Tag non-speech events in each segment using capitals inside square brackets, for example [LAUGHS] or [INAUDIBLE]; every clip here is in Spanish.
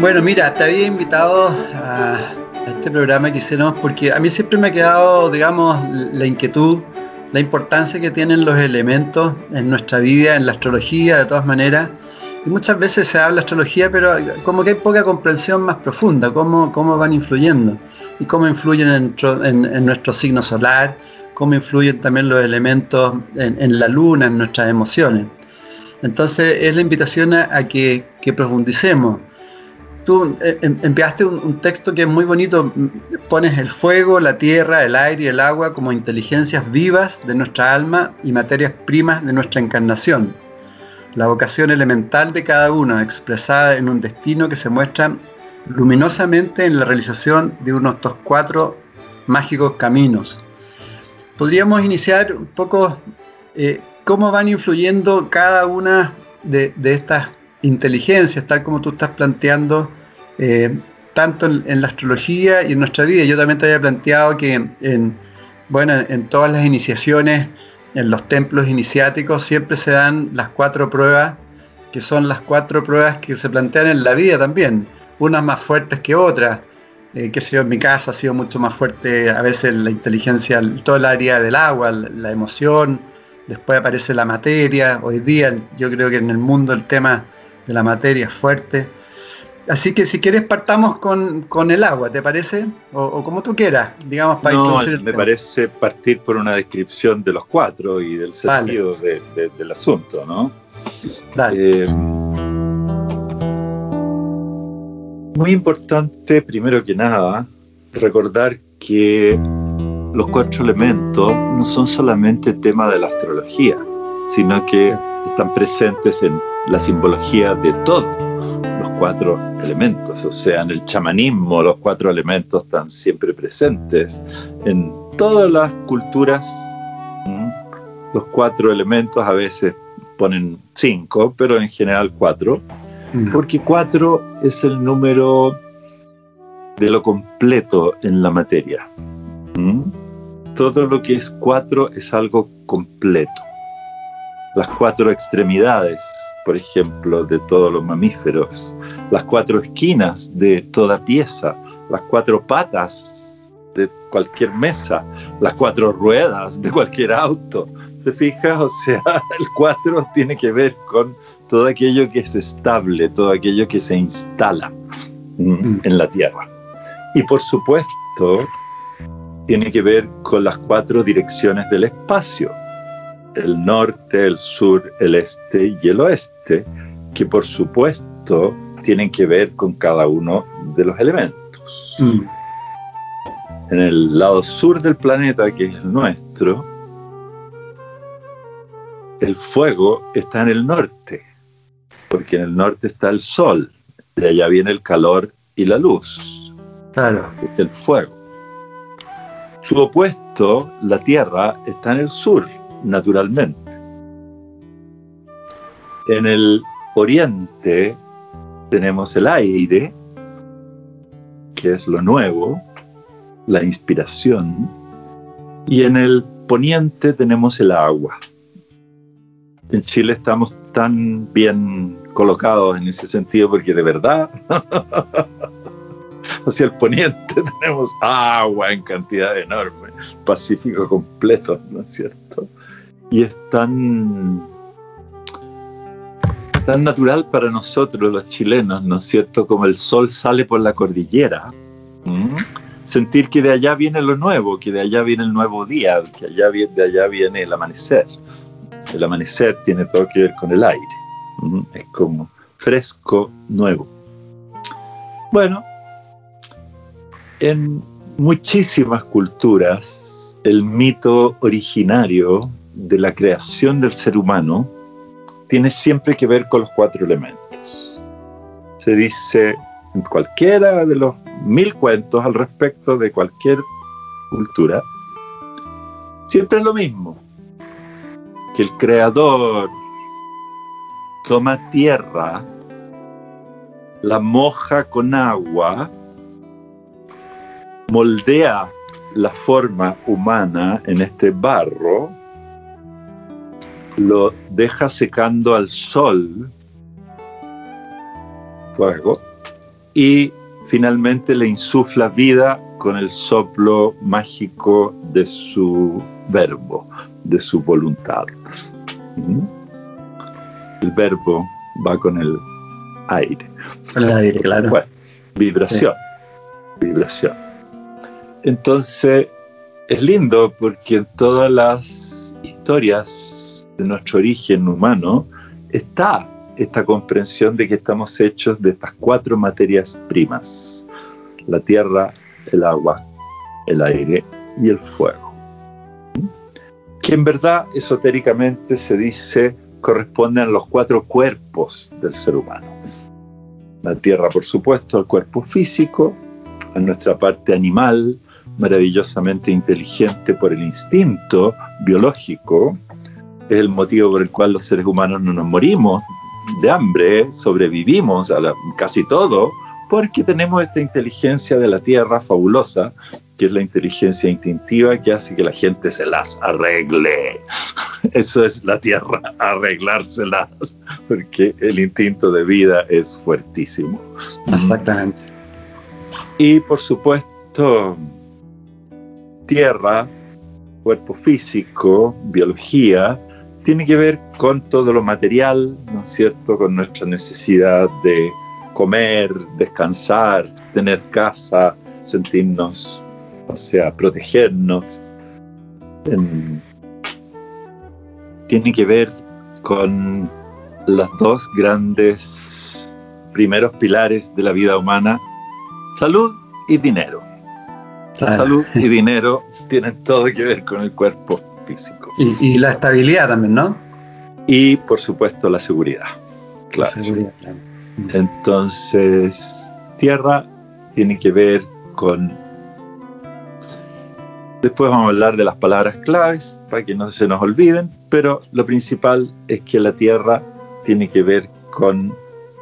Bueno, mira, te había invitado a este programa que hicimos porque a mí siempre me ha quedado, digamos, la inquietud, la importancia que tienen los elementos en nuestra vida, en la astrología, de todas maneras. Y muchas veces se habla de astrología, pero como que hay poca comprensión más profunda, cómo, cómo van influyendo y cómo influyen en, en, nuestro signo solar, cómo influyen también los elementos en, la luna, en nuestras emociones. Entonces es la invitación a, que, que profundicemos tú eh, em, enviaste un, texto que es muy bonito. Pones el fuego, la tierra, el aire y el agua como inteligencias vivas de nuestra alma y materias primas de nuestra encarnación. La vocación elemental de cada uno, expresada en un destino que se muestra luminosamente en la realización de uno de estos cuatro mágicos caminos. Podríamos iniciar un poco eh, cómo van influyendo cada una de, de estas inteligencias, tal como tú estás planteando, eh, tanto en, la astrología y en nuestra vida. Yo también te había planteado que en, bueno, en todas las iniciaciones, en los templos iniciáticos, siempre se dan las cuatro pruebas, que son las cuatro pruebas que se plantean en la vida también, unas más fuertes que otras. Eh, yo, en mi caso ha sido mucho más fuerte a veces la inteligencia, todo el área del agua, la emoción, después aparece la materia, hoy día yo creo que en el mundo el tema de la materia fuerte. Así que si quieres partamos con, el agua, ¿te parece? O, como tú quieras, digamos, para no, Me parece partir por una descripción de los cuatro y del sentido del asunto, ¿no? Dale. Eh, muy importante, primero que nada, recordar que los cuatro elementos no son solamente tema de la astrología, sino que están presentes en la simbología de todos los cuatro elementos. O sea, en el chamanismo los cuatro elementos están siempre presentes. En todas las culturas los cuatro elementos a veces ponen cinco, pero en general cuatro, porque cuatro es el número de lo completo en la materia. Todo lo que es cuatro es algo completo. Las cuatro extremidades por ejemplo, de todos los mamíferos, las cuatro esquinas de toda pieza, las cuatro patas de cualquier mesa, las cuatro ruedas de cualquier auto. ¿Te fijas? O sea, [LAUGHS] el cuatro tiene que ver con todo aquello que es estable, todo aquello que se instala mm. en la Tierra. Y por supuesto, tiene que ver con las cuatro direcciones del espacio el norte, el sur, el este y el oeste, que por supuesto tienen que ver con cada uno de los elementos. Mm. En el lado sur del planeta, que es el nuestro, el fuego está en el norte, porque en el norte está el sol, de allá viene el calor y la luz. Claro. Es el fuego. Su opuesto, la tierra, está en el sur, naturalmente. En el oriente tenemos el aire, que es lo nuevo, la inspiración, y en el poniente tenemos el agua. En Chile estamos tan bien colocados en ese sentido porque de verdad [LAUGHS] hacia el poniente tenemos agua en cantidad enorme, Pacífico completo, ¿no es cierto? Y es tan, tan natural para nosotros los chilenos, ¿no es cierto? Como el sol sale por la cordillera, sentir que de allá viene lo nuevo, que de allá viene el nuevo día, que de allá viene el amanecer. El amanecer tiene todo que ver con el aire, es como fresco, nuevo. Bueno, en muchísimas culturas, el mito originario de la creación del ser humano tiene siempre que ver con los cuatro elementos. Se dice en cualquiera de los mil cuentos al respecto de cualquier cultura, siempre es lo mismo. Que el creador toma tierra, la moja con agua, moldea la forma humana en este barro, lo deja secando al sol, fuego, y finalmente le insufla vida con el soplo mágico de su verbo, de su voluntad. El verbo va con el aire. Con el aire, claro. vibración. Vibración. Entonces, es lindo porque en todas las historias de nuestro origen humano está esta comprensión de que estamos hechos de estas cuatro materias primas, la tierra, el agua, el aire y el fuego. Que en verdad esotéricamente se dice corresponden a los cuatro cuerpos del ser humano. La tierra, por supuesto, al cuerpo físico, a nuestra parte animal, maravillosamente inteligente por el instinto biológico, es el motivo por el cual los seres humanos no nos morimos de hambre, sobrevivimos a casi todo, porque tenemos esta inteligencia de la Tierra fabulosa, que es la inteligencia instintiva que hace que la gente se las arregle. [LAUGHS] Eso es la Tierra, [LAUGHS] arreglárselas, porque el instinto de vida es fuertísimo. Exactamente. Y por supuesto, tierra, cuerpo físico, biología, tiene que ver con todo lo material, ¿no es cierto? Con nuestra necesidad de comer, descansar, tener casa, sentirnos, o sea, protegernos. tiene que ver con los dos grandes primeros pilares de la vida humana, salud y dinero. Salud y dinero tienen todo que ver con el cuerpo físico. Y, la estabilidad también, ¿no? Y por supuesto la seguridad. Claro. seguridad, Entonces, tierra tiene que ver con... Después vamos a hablar de las palabras claves para que no se nos olviden, pero lo principal es que la tierra tiene que ver con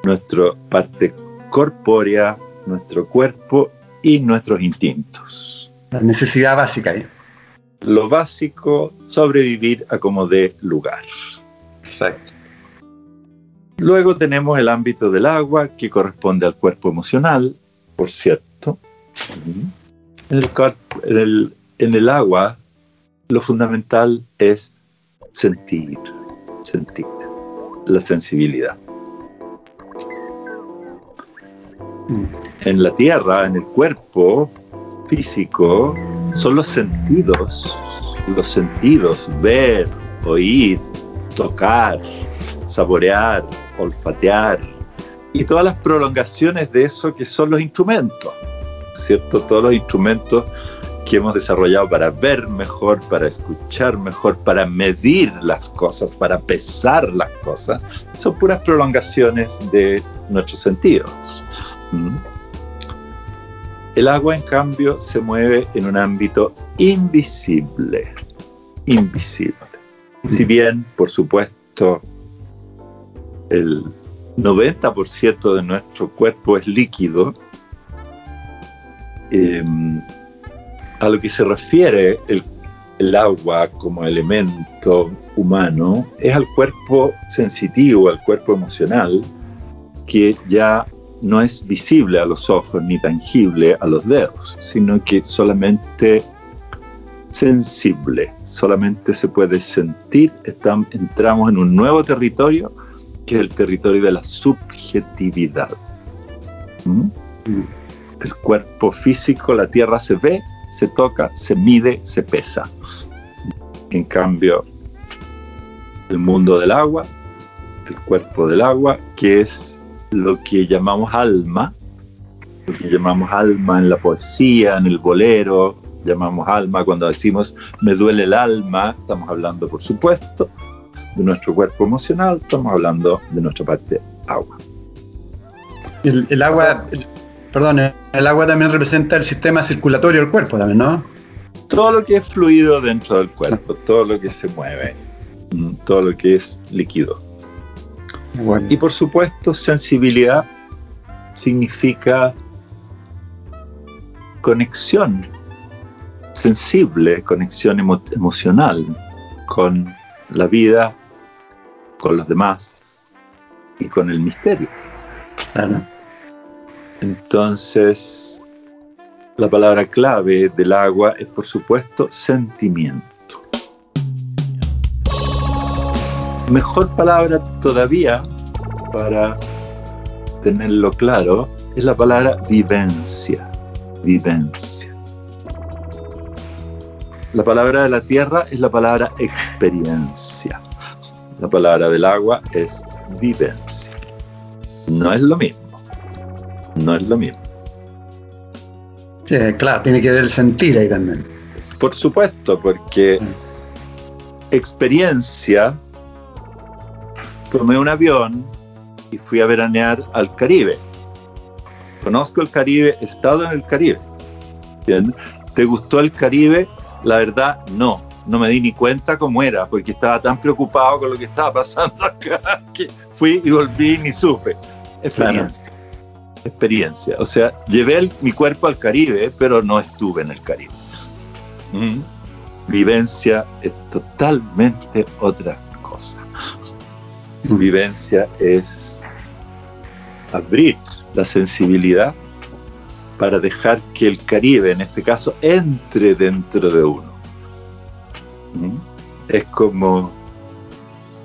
nuestra parte corpórea, nuestro cuerpo y nuestros instintos. La necesidad básica. ¿eh? Lo básico, sobrevivir a como dé lugar. Exacto. Luego tenemos el ámbito del agua, que corresponde al cuerpo emocional, por cierto. En el, en el agua, lo fundamental es sentir, sentir, la sensibilidad. En la tierra, en el cuerpo físico, son los sentidos, los sentidos, ver, oír, tocar, saborear, olfatear y todas las prolongaciones de eso que son los instrumentos, ¿cierto? Todos los instrumentos que hemos desarrollado para ver mejor, para escuchar mejor, para medir las cosas, para pesar las cosas, son puras prolongaciones de nuestros sentidos. ¿Mm? El agua, en cambio, se mueve en un ámbito invisible. Invisible. Si bien, por supuesto, el 90% de nuestro cuerpo es líquido, em, a lo que se refiere el, el, agua como elemento humano es al cuerpo sensitivo, al cuerpo emocional, que ya no es visible a los ojos ni tangible a los dedos, sino que solamente sensible, solamente se puede sentir, entramos en un nuevo territorio que es el territorio de la subjetividad. ¿Mm? El cuerpo físico, la tierra se ve, se toca, se mide, se pesa. En cambio, el mundo del agua, el cuerpo del agua, que es lo que llamamos alma, lo que llamamos alma en la poesía, en el bolero, llamamos alma cuando decimos me duele el alma, estamos hablando por supuesto de nuestro cuerpo emocional, estamos hablando de nuestra parte agua. El, agua, perdón, el agua también representa el sistema circulatorio del cuerpo también, ¿no? Todo lo que es fluido dentro del cuerpo, todo lo que se mueve, mm, todo lo que es líquido. Y por supuesto, sensibilidad significa conexión sensible, conexión emocional con la vida, con los demás y con el misterio. Entonces, la palabra clave del agua es, por supuesto, sentimiento. Mejor palabra todavía para tenerlo claro es la palabra vivencia. Vivencia. La palabra de la tierra es la palabra experiencia. La palabra del agua es vivencia. No es lo mismo. No es lo mismo. Sí, claro, tiene que ver el sentir ahí también. Por supuesto, porque experiencia, tomé un avión y fui a veranear al Caribe. Conozco el Caribe, he estado en el Caribe. ¿Te gustó el Caribe? La verdad, no. No me di ni cuenta cómo era, porque estaba tan preocupado con lo que estaba pasando acá [LAUGHS] que fui y volví ni supe. Experiencia experiencia. O sea, llevé mi cuerpo al Caribe, pero no estuve en el Caribe. Mm. Vivencia es totalmente otra. Vivencia es abrir la sensibilidad para dejar que el Caribe, en este caso, entre dentro de uno. Mm. Es como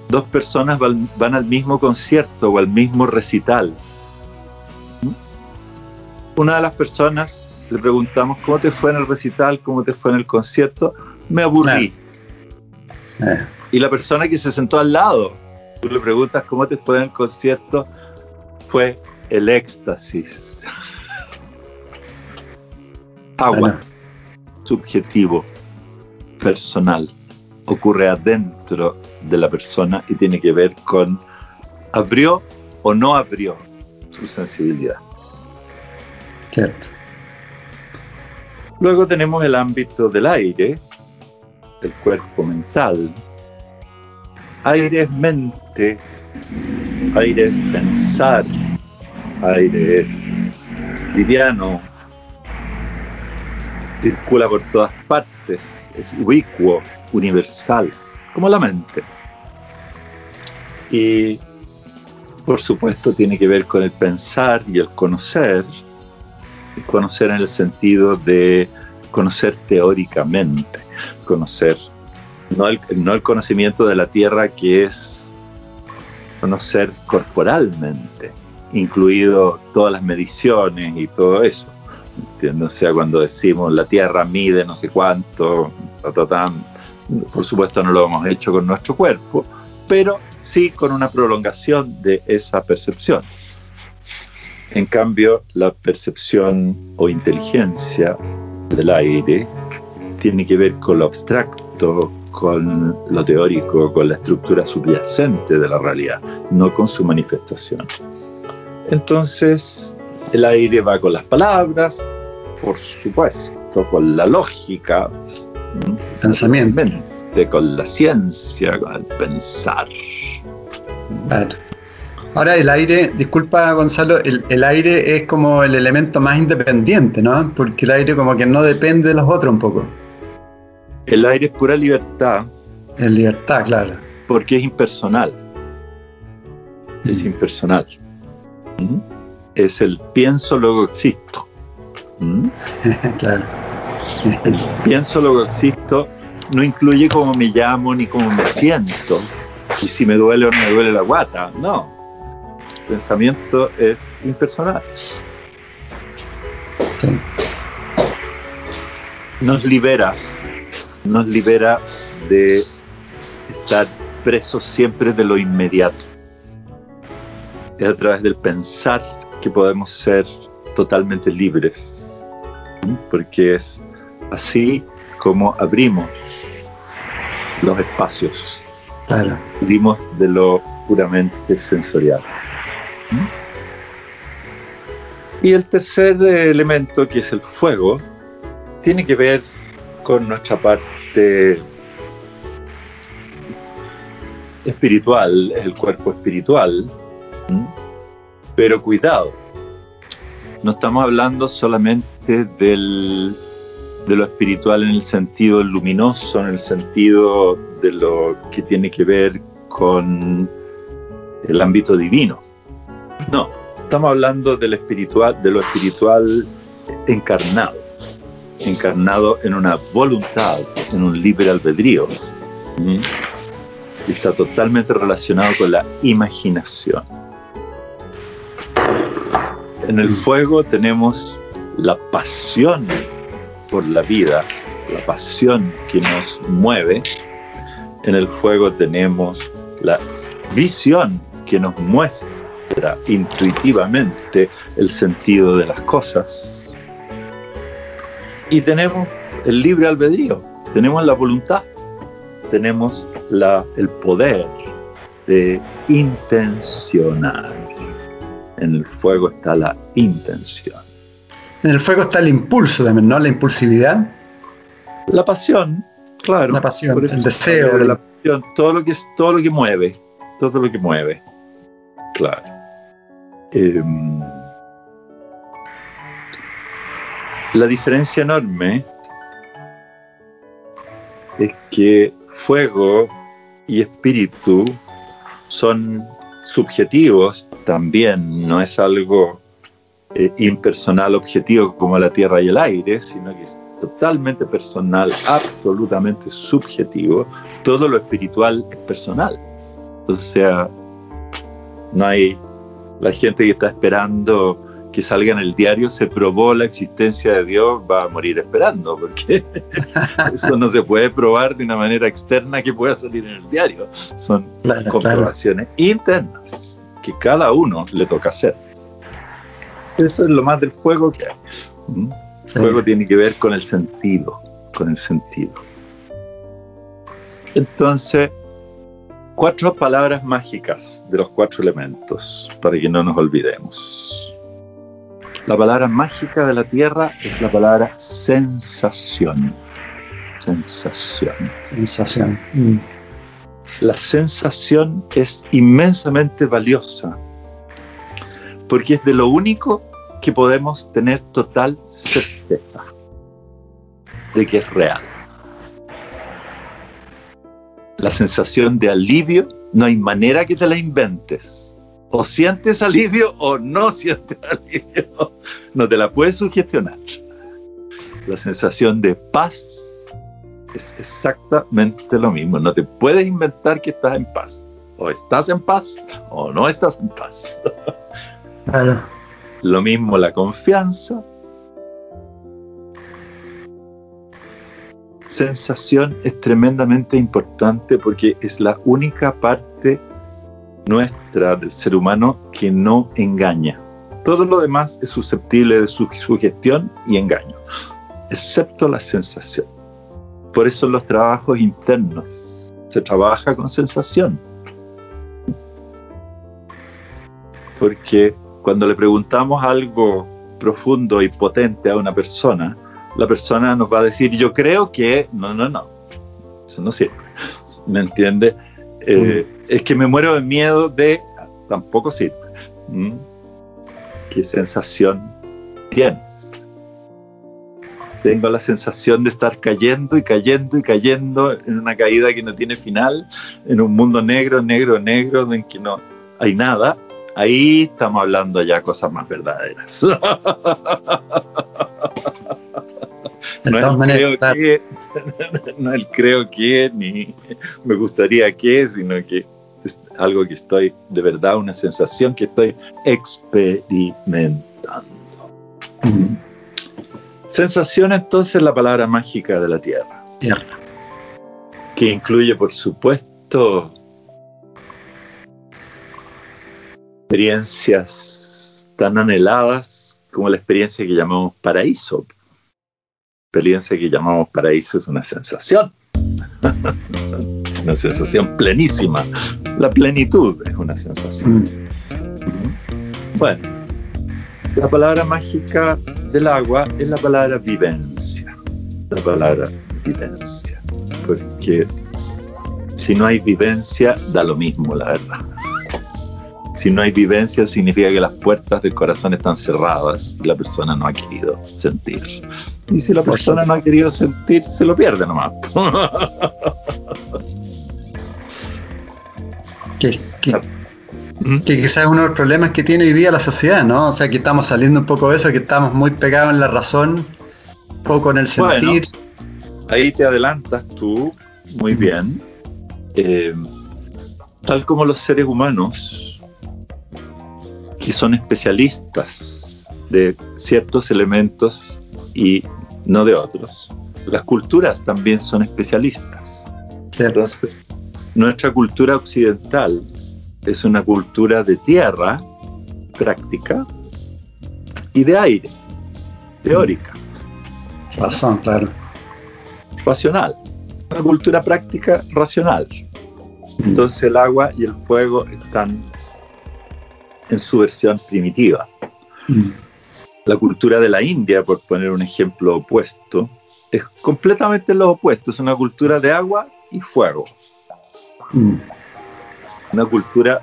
dos personas van, al mismo concierto o al mismo recital una de las personas le preguntamos cómo te fue en el recital, cómo te fue en el concierto, me aburrí. Eh. Y la persona que se sentó al lado, tú le preguntas cómo te fue en el concierto, fue el éxtasis. Agua, subjetivo, personal, ocurre adentro de la persona y tiene que ver con abrió o no abrió su sensibilidad. Luego tenemos el ámbito del aire, el cuerpo mental. Aire es mente, aire es pensar, aire es liviano, circula por todas partes, es ubicuo, universal, como la mente. Y por supuesto tiene que ver con el pensar y el conocer, conocer en el sentido de conocer teóricamente, conocer, no el, no el conocimiento de la Tierra que es conocer corporalmente, incluido todas las mediciones y todo eso. O sea, cuando decimos la Tierra mide no sé cuánto, por supuesto no lo hemos hecho con nuestro cuerpo, pero sí con una prolongación de esa percepción. En cambio, la percepción o inteligencia del aire tiene que ver con lo abstracto, con lo teórico, con la estructura subyacente de la realidad, no con su manifestación. Entonces, el aire va con las palabras, por supuesto, con la lógica, pensamiento, con la ciencia, con el pensar. Ahora el aire, disculpa Gonzalo, el, aire es como el elemento más independiente, ¿no? Porque el aire como que no depende de los otros un poco. El aire es pura libertad. Es libertad, claro. Porque es impersonal. Es mm. impersonal. ¿Mm? Es el pienso, luego existo. ¿Mm? [LAUGHS] claro. el pienso, luego existo no incluye cómo me llamo ni cómo me siento. Y si me duele o no me duele la guata. No pensamiento es impersonal. Nos libera, nos libera de estar presos siempre de lo inmediato. Es a través del pensar que podemos ser totalmente libres, porque es así como abrimos los espacios. Claro. Abrimos de lo puramente sensorial. Y el tercer elemento, que es el fuego, tiene que ver con nuestra parte espiritual, el cuerpo espiritual. Pero cuidado, no estamos hablando solamente del, de lo espiritual en el sentido luminoso, en el sentido de lo que tiene que ver con el ámbito divino. No, estamos hablando del espiritual, de lo espiritual encarnado, encarnado en una voluntad, en un libre albedrío. Y está totalmente relacionado con la imaginación. En el fuego tenemos la pasión por la vida, la pasión que nos mueve. En el fuego tenemos la visión que nos muestra intuitivamente el sentido de las cosas. Y tenemos el libre albedrío, tenemos la voluntad, tenemos la, el poder de intencionar. En el fuego está la intención. En el fuego está el impulso también, ¿no? La impulsividad. La pasión, claro. La pasión, el deseo. La pasión, todo lo que es, todo lo que mueve, todo lo que mueve. Claro. Em, la diferencia enorme es que fuego y espíritu son subjetivos también, no es algo eh, impersonal objetivo como la tierra y el aire, sino que es totalmente personal, absolutamente subjetivo. Todo lo espiritual es personal. O sea, no hay la gente que está esperando que salga en el diario se probó la existencia de Dios, va a morir esperando, porque [LAUGHS] eso no se puede probar de una manera externa que pueda salir en el diario. Son comprobaciones internas que cada uno le toca hacer. Eso es lo más del fuego que hay. ¿Mm? El fuego tiene que ver con el sentido, con el sentido. Entonces, cuatro palabras mágicas de los cuatro elementos, para que no nos olvidemos. La palabra mágica de la tierra es la palabra sensación. Sensación. Sensación. Mm. La sensación es inmensamente valiosa porque es de lo único que podemos tener total certeza de que es real la sensación de alivio, no hay manera que te la inventes. O sientes alivio o no [LAUGHS] sientes alivio. No te la puedes sugestionar. La sensación de paz es exactamente lo mismo. No te puedes inventar que estás en paz. O estás en paz o no estás en paz. [LAUGHS] Lo mismo la confianza, sensación es tremendamente importante porque es la única parte nuestra del ser humano que no engaña. Todo lo demás es susceptible de su sugestión y engaño, excepto la sensación. Por eso los trabajos internos se trabaja con sensación. Porque cuando le preguntamos algo profundo y potente a una persona, la persona nos va a decir, yo creo que, no, no, no, eso no sirve, ¿me entiende? Eh, mm. Es que me muero de miedo de, tampoco sirve. ¿Mm? ¿Qué sensación tienes? Tengo la sensación de estar cayendo y cayendo y cayendo en una caída que no tiene final, en un mundo negro, negro, negro, en que no hay nada. Ahí estamos hablando ya cosas más verdaderas. [LAUGHS] no creo que, [LAUGHS] no el creo que, ni me gustaría que, sino que es algo que estoy, de verdad, una sensación que estoy experimentando. Sensación entonces la palabra mágica de la tierra. Tierra. Que incluye, por supuesto, experiencias tan anheladas como la experiencia que llamamos paraíso experiencia que llamamos paraíso es una sensación, [LAUGHS] una sensación plenísima. La plenitud es una sensación. Mm. Bueno, La palabra mágica del agua es la palabra vivencia. La palabra vivencia. Porque si no hay vivencia, da lo mismo, la verdad. Si no hay vivencia, significa que las puertas del corazón están cerradas y la persona no ha querido sentir. Y si la persona no ha querido sentir, se lo pierde nomás. que, que, quizás es uno de los problemas que tiene hoy día la sociedad, ¿no? O sea, que estamos saliendo un poco de eso, que estamos muy pegados en la razón, poco en el sentir. ahí te adelantas tú muy bien. Eh, tal como los seres humanos, que son especialistas de ciertos elementos y no de otros, las culturas también son especialistas. Entonces, nuestra cultura occidental es una cultura de tierra práctica y de aire, teórica. Razón, claro. Racional. Una cultura práctica racional. Entonces el agua y el fuego están en su versión primitiva. Mm. La cultura de la India, por poner un ejemplo opuesto, es completamente lo opuesto. Es una cultura de agua y fuego. Mm. Una cultura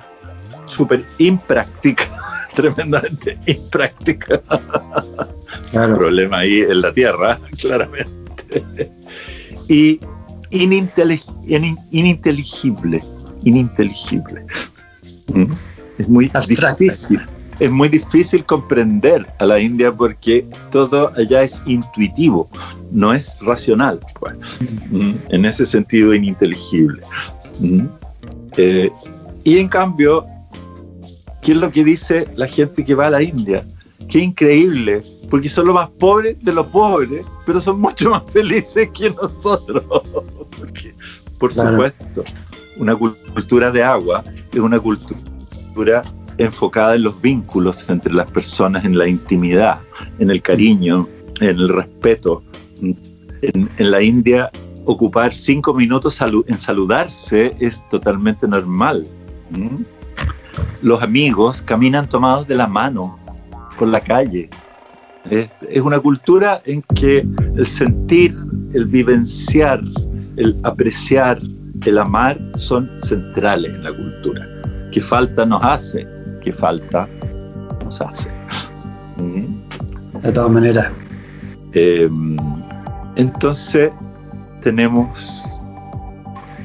súper impráctica, [LAUGHS] tremendamente impráctica. Claro. El problema ahí en la Tierra, [LAUGHS] claramente. Y ininteligible, ininteligible. Mm. Es muy difícil. Es muy difícil comprender a la India porque todo allá es intuitivo, no es racional. Pues. En ese sentido, ininteligible. Eh, y en cambio, ¿qué es lo que dice la gente que va a la India? Qué increíble, porque son los más pobres de los pobres, pero son mucho más felices que nosotros. [LAUGHS] por supuesto, una cultura de agua es una cultura enfocada en los vínculos entre las personas, en la intimidad, en el cariño, en el respeto. En, la India ocupar cinco minutos en saludarse es totalmente normal. Los amigos caminan tomados de la mano por la calle. Es, una cultura en que el sentir, el vivenciar, el apreciar, el amar son centrales en la cultura. ¿Qué falta nos hace? ¿Qué falta nos hace? De todas maneras. Em, entonces, tenemos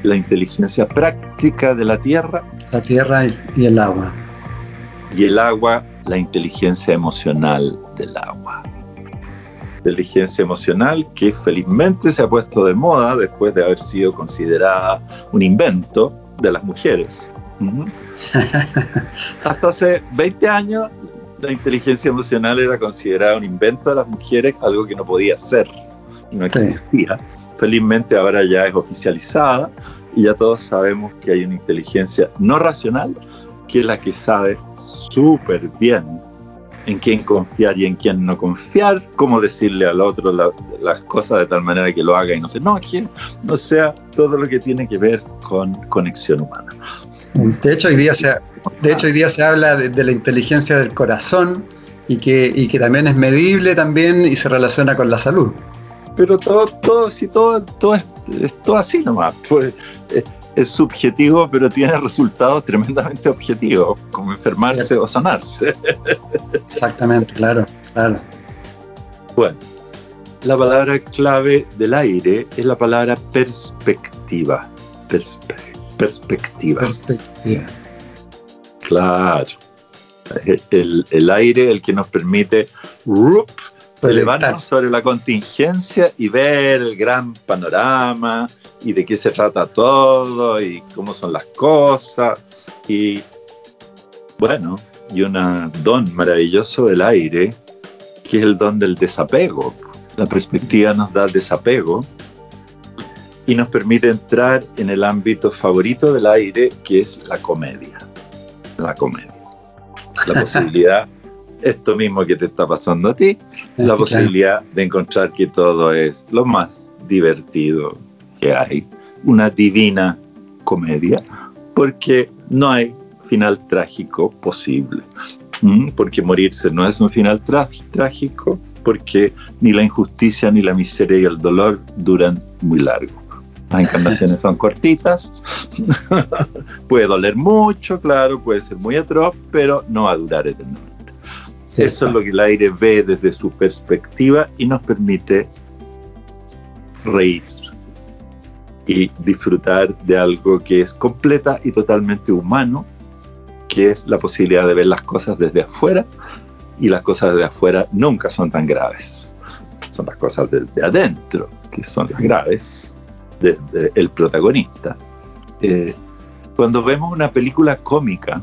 la inteligencia práctica de la tierra. La tierra y el agua. Y el agua, la inteligencia emocional del agua. Inteligencia emocional que felizmente se ha puesto de moda después de haber sido considerada un invento de las mujeres. Hasta hace 20 años la inteligencia emocional era considerada un invento de las mujeres, algo que no podía ser, no existía. Felizmente ahora ya es oficializada y ya todos sabemos que hay una inteligencia no racional que es la que sabe súper bien en quién confiar y en quién no confiar, cómo decirle al otro las cosas de tal manera que lo haga y no se enoje, no sea todo lo que tiene que ver con conexión humana. De hecho, hoy día se, de hecho, hoy día se habla de, la inteligencia del corazón y que, y que también es medible también y se relaciona con la salud pero todo, todo, sí, todo, todo es, todo así nomás. Pues, es, subjetivo, pero tiene resultados tremendamente objetivos, como enfermarse o sanarse. [LAUGHS] Exactamente, claro, claro. Bueno, la palabra clave del aire es la palabra perspectiva. perspectiva. Perspectiva. Claro. El, el, aire el que nos permite levantarnos sobre la contingencia y ver el gran panorama y de qué se trata todo y cómo son las cosas y bueno, y un don maravilloso del aire que es el don del desapego. La perspectiva nos da desapego y nos permite entrar en el ámbito favorito del aire que es la comedia. La comedia. La [LAUGHS] posibilidad esto mismo que te está pasando a ti, la posibilidad de encontrar que todo es lo más divertido que hay, una divina comedia, porque no hay final trágico posible. porque morirse no es un final trágico, porque ni la injusticia, ni la miseria y el dolor duran muy largo. Las encarnaciones son cortitas, [LAUGHS] puede doler mucho, claro, puede ser muy atroz, pero no va a durar eternamente. Eso es lo que el aire ve desde su perspectiva y nos permite reír y disfrutar de algo que es completa y totalmente humano, que es la posibilidad de ver las cosas desde afuera y las cosas desde afuera nunca son tan graves. Son las cosas desde adentro que son las graves, desde el protagonista. Eh, cuando vemos una película cómica,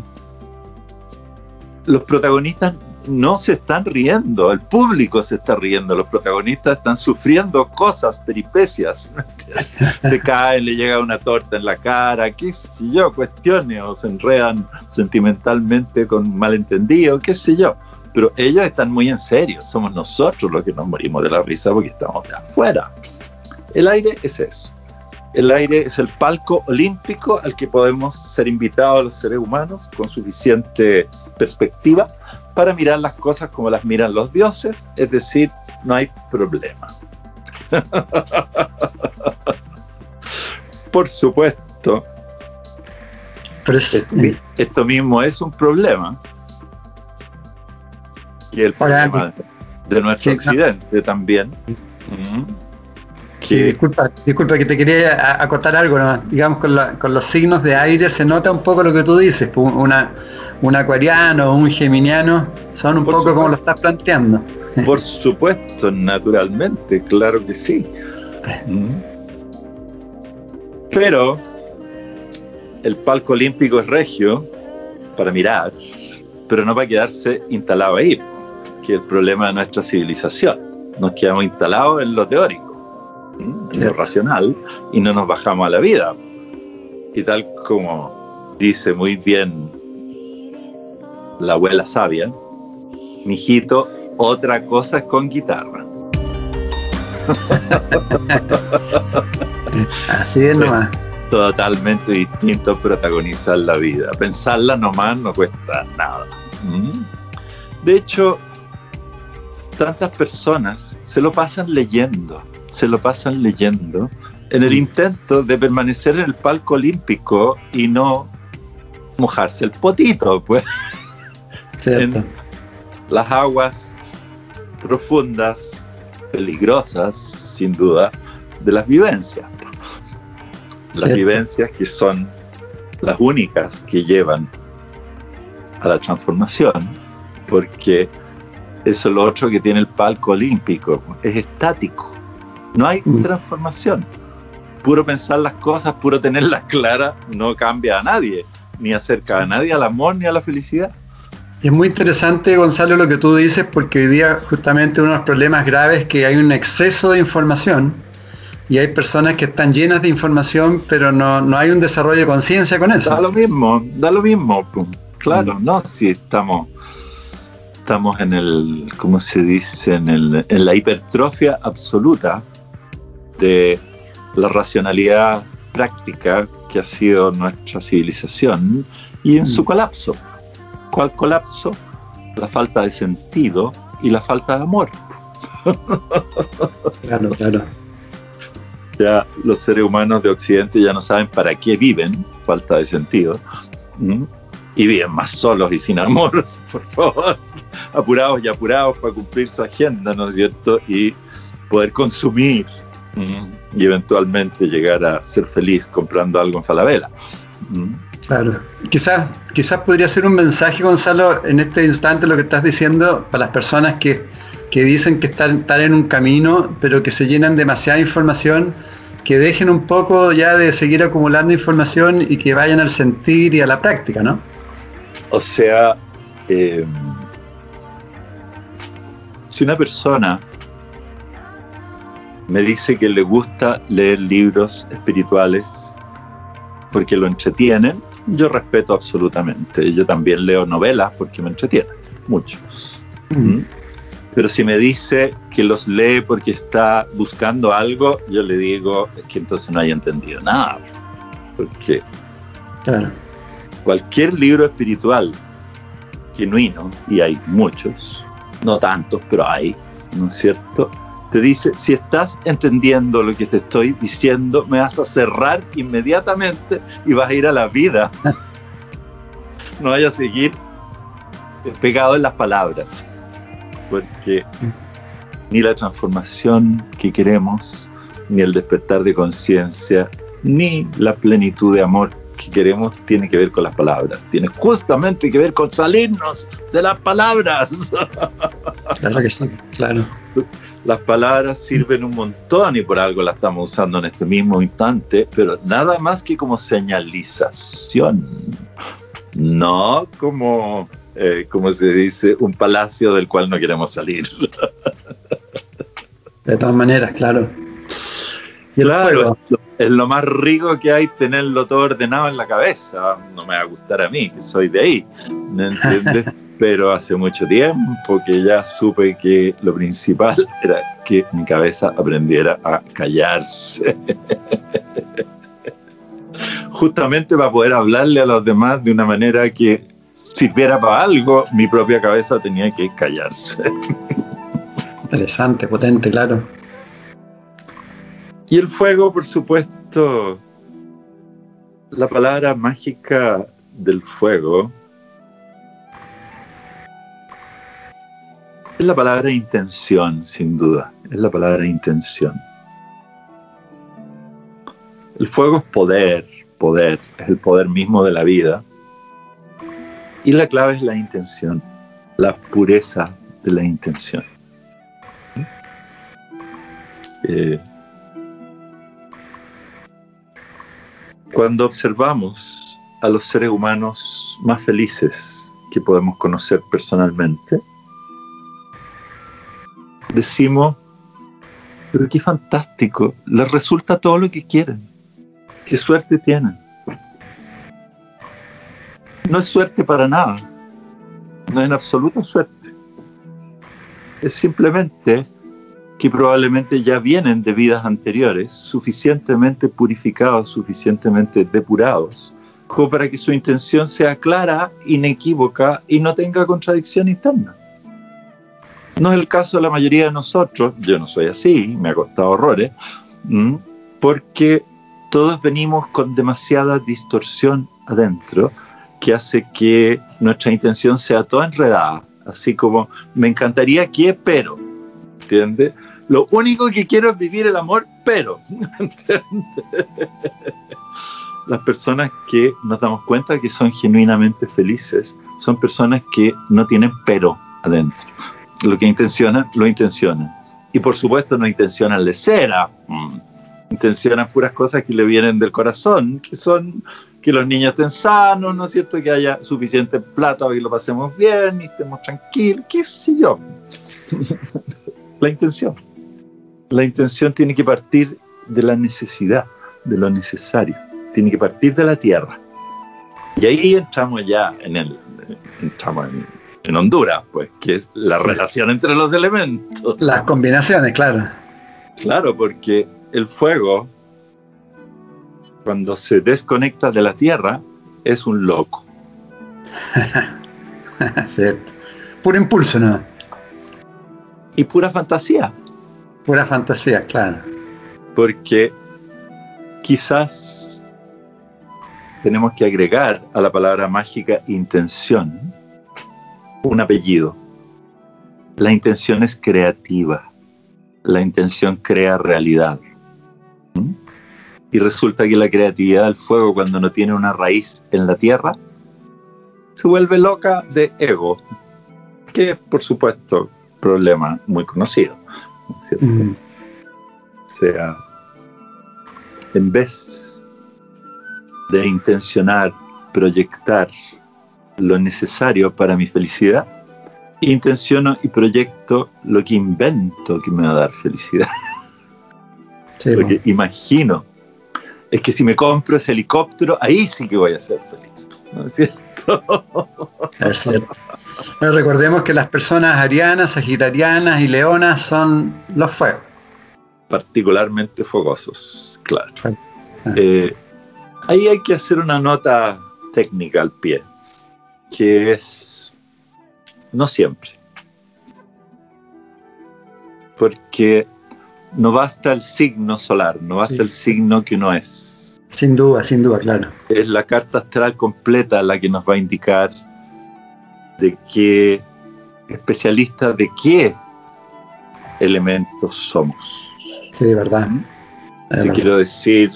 los protagonistas no se están riendo, el público se está riendo, los protagonistas están sufriendo cosas, peripecias. [LAUGHS] se caen, le llega una torta en la cara, qué sé yo, cuestiones, o se enredan sentimentalmente con malentendido, qué sé yo. Pero ellos están muy en serio, somos nosotros los que nos morimos de la risa porque estamos de afuera. El aire es eso. El aire es el palco olímpico al que podemos ser invitados los seres humanos con suficiente perspectiva para mirar las cosas como las miran los dioses, es decir, no hay problema. [LAUGHS] Por supuesto, esto, mismo es un problema. Y el problema de nuestro occidente también. Sí, disculpa, disculpa que te quería acotar algo, digamos con, con, los signos de aire se nota un poco lo que tú dices, una, un acuariano un geminiano son un poco como lo estás planteando. [LAUGHS] Por supuesto, naturalmente, claro que sí. Pero el palco olímpico es regio para mirar, pero no para quedarse instalado ahí, que es el problema de nuestra civilización. Nos quedamos instalados en lo teórico, lo racional, y no nos bajamos a la vida. Y tal como dice muy bien la abuela sabia, mijito, otra cosa es con guitarra. [LAUGHS] Así es nomás. Totalmente distinto protagonizar la vida. Pensarla nomás no cuesta nada. ¿Mm? De hecho, tantas personas se lo pasan leyendo, se lo pasan leyendo en el mm. intento de permanecer en el palco olímpico y no mojarse el potito, pues en las aguas profundas, peligrosas, sin duda, de las vivencias. Las vivencias que son las únicas que llevan a la transformación, porque eso es lo otro que tiene el palco olímpico, es estático, no hay mm. transformación. Puro pensar las cosas, puro tenerlas claras, no cambia a nadie, ni acerca a nadie al amor ni a la felicidad. Es muy interesante, Gonzalo, lo que tú dices, porque hoy día justamente uno de los problemas graves es que hay un exceso de información y hay personas que están llenas de información, pero no, hay un desarrollo de conciencia con eso. Da lo mismo, da lo mismo, claro, mm. ¿no? Si estamos, estamos en el, ¿cómo se dice? En, el, en la hipertrofia absoluta de la racionalidad práctica que ha sido nuestra civilización y en su mm. colapso. ¿Cuál colapso? La falta de sentido y la falta de amor. [LAUGHS] Claro, claro. Ya los seres humanos de Occidente ya no saben para qué viven, falta de sentido, y viven más solos y sin amor, [LAUGHS] por favor, apurados y apurados para cumplir su agenda, ¿no es cierto? Y poder consumir y eventualmente llegar a ser feliz comprando algo en Falabella. Claro. Quizás, quizás podría ser un mensaje, Gonzalo, en este instante lo que estás diciendo para las personas que, dicen que están, están, en un camino, pero que se llenan demasiada información, que dejen un poco ya de seguir acumulando información y que vayan al sentir y a la práctica, ¿no? O sea, em, si una persona me dice que le gusta leer libros espirituales porque lo entretienen, yo respeto absolutamente. Yo también leo novelas porque me entretienen mucho. Mm. Pero si me dice que los lee porque está buscando algo, yo le digo que entonces no haya entendido nada. Porque cualquier libro espiritual genuino, y hay muchos, no tantos, pero hay, ¿no es cierto? Te dice, si estás entendiendo lo que te estoy diciendo, me vas a cerrar inmediatamente y vas a ir a la vida. [LAUGHS] no vayas a seguir pegado en las palabras, porque ni la transformación que queremos, ni el despertar de conciencia, ni la plenitud de amor que queremos tiene que ver con las palabras, tiene justamente que ver con salirnos de las palabras. [LAUGHS] Claro que sí, claro. Las palabras sirven un montón y por algo las estamos usando en este mismo instante, pero nada más que como señalización, no como, eh, como se dice, un palacio del cual no queremos salir. De todas maneras, claro. Y claro, es lo más rico que hay tenerlo todo ordenado en la cabeza. No me va a gustar a mí, que soy de ahí, ¿me entiendes? [LAUGHS] Pero hace mucho tiempo que ya supe que lo principal [LAUGHS] era que mi cabeza aprendiera a callarse. [LAUGHS] Justamente para poder hablarle a los demás de una manera que sirviera para algo, mi propia cabeza tenía que callarse. Interesante, potente, claro. Y el fuego, por supuesto, la palabra mágica del fuego es la palabra intención, sin duda. Es la palabra intención. El fuego es poder, poder, es el poder mismo de la vida. Y la clave es la intención, la pureza de la intención. Eh, Cuando observamos a los seres humanos más felices que podemos conocer personalmente, decimos, pero qué fantástico, les resulta todo lo que quieren, qué suerte tienen. No es suerte para nada, no es en absoluto suerte. Es simplemente que probablemente ya vienen de vidas anteriores, suficientemente purificados, suficientemente depurados, como para que su intención sea clara, inequívoca y no tenga contradicción interna. No es el caso de la mayoría de nosotros, yo no soy así, me ha costado horrores, porque todos venimos con demasiada distorsión adentro que hace que nuestra intención sea toda enredada, así como me encantaría que, pero, ¿entiendes? Lo único que quiero es vivir el amor, pero. [LAUGHS] Las personas que nos damos cuenta que son genuinamente felices son personas que no tienen pero adentro. Lo que intencionan, lo intencionan. Y por supuesto no intencionan lecera. Mm. Intencionan puras cosas que le vienen del corazón, que son que los niños estén sanos, ¿no es cierto? Que haya suficiente plata para que lo pasemos bien y estemos tranquilos, qué sé yo. [LAUGHS] la intención la intención tiene que partir de la necesidad, de lo necesario, tiene que partir de la tierra. Y ahí entramos ya en el, entramos en, Honduras, pues, que es la relación entre los elementos. Las combinaciones, claro. Claro, porque el fuego, cuando se desconecta de la tierra, es un loco. [LAUGHS] Cierto. Puro impulso, ¿no? Y pura fantasía. Pura fantasía, claro. Porque quizás tenemos que agregar a la palabra mágica intención un apellido. La intención es creativa. La intención crea realidad. ¿Mm? Y resulta que la creatividad del fuego, cuando no tiene una raíz en la tierra, se vuelve loca de ego, que por supuesto, problema muy conocido. ¿cierto? O sea, en vez de intencionar, proyectar lo necesario para mi felicidad, intenciono y proyecto lo que invento que me va a dar felicidad. [LAUGHS] lo que imagino. Es que si me compro ese helicóptero, ahí sí que voy a ser feliz. ¿No es cierto? Es cierto recordemos que las personas arianas, sagitarianas y leonas son los fuegos. Particularmente fogosos, claro. Eh, ahí hay que hacer una nota técnica al pie, que es No siempre. Porque no basta el signo solar, no basta Sí. el signo que uno es. Sin duda, sin duda, claro. Es la carta astral completa la que nos va a indicar de qué especialista de qué elementos somos. Sí, verdad. Te verdad. quiero decir,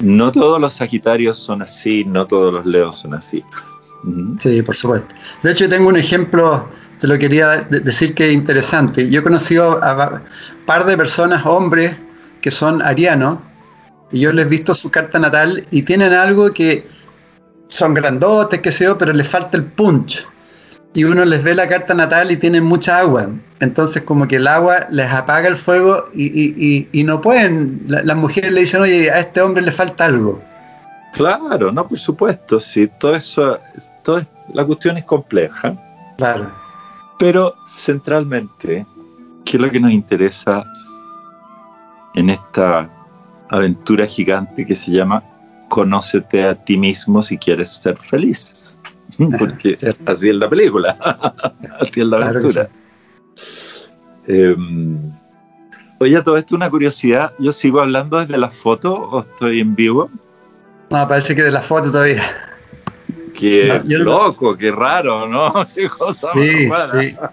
no todos los Sagitarios son así, no todos los Leos son así. Sí, por supuesto. De hecho, tengo un ejemplo, te lo quería de- decir que es interesante. Yo he conocido a un par de personas, hombres, que son arianos, y yo les he visto su carta natal y tienen algo que son grandotes, qué sé yo, pero les falta el punch. Y uno les ve la carta natal y tienen mucha agua. Entonces, como que el agua les apaga el fuego y, y- y- y no pueden. La- las mujeres le dicen, oye, a este hombre le falta algo. Claro, no, por supuesto, sí, todo eso, todo la cuestión es compleja, Claro. pero centralmente, ¿qué es lo que nos interesa en esta aventura gigante que se llama Conócete a ti mismo si quieres ser feliz? Porque Cierto. así es la película, [LAUGHS] así es la Claro aventura. Eh, oye, todo esto es una curiosidad. ¿Yo sigo hablando desde la foto o estoy en vivo? No, parece que de la foto todavía. Qué No, yo no- loco, qué raro, ¿no? [LAUGHS] Qué cosa Sí, sí. [LAUGHS]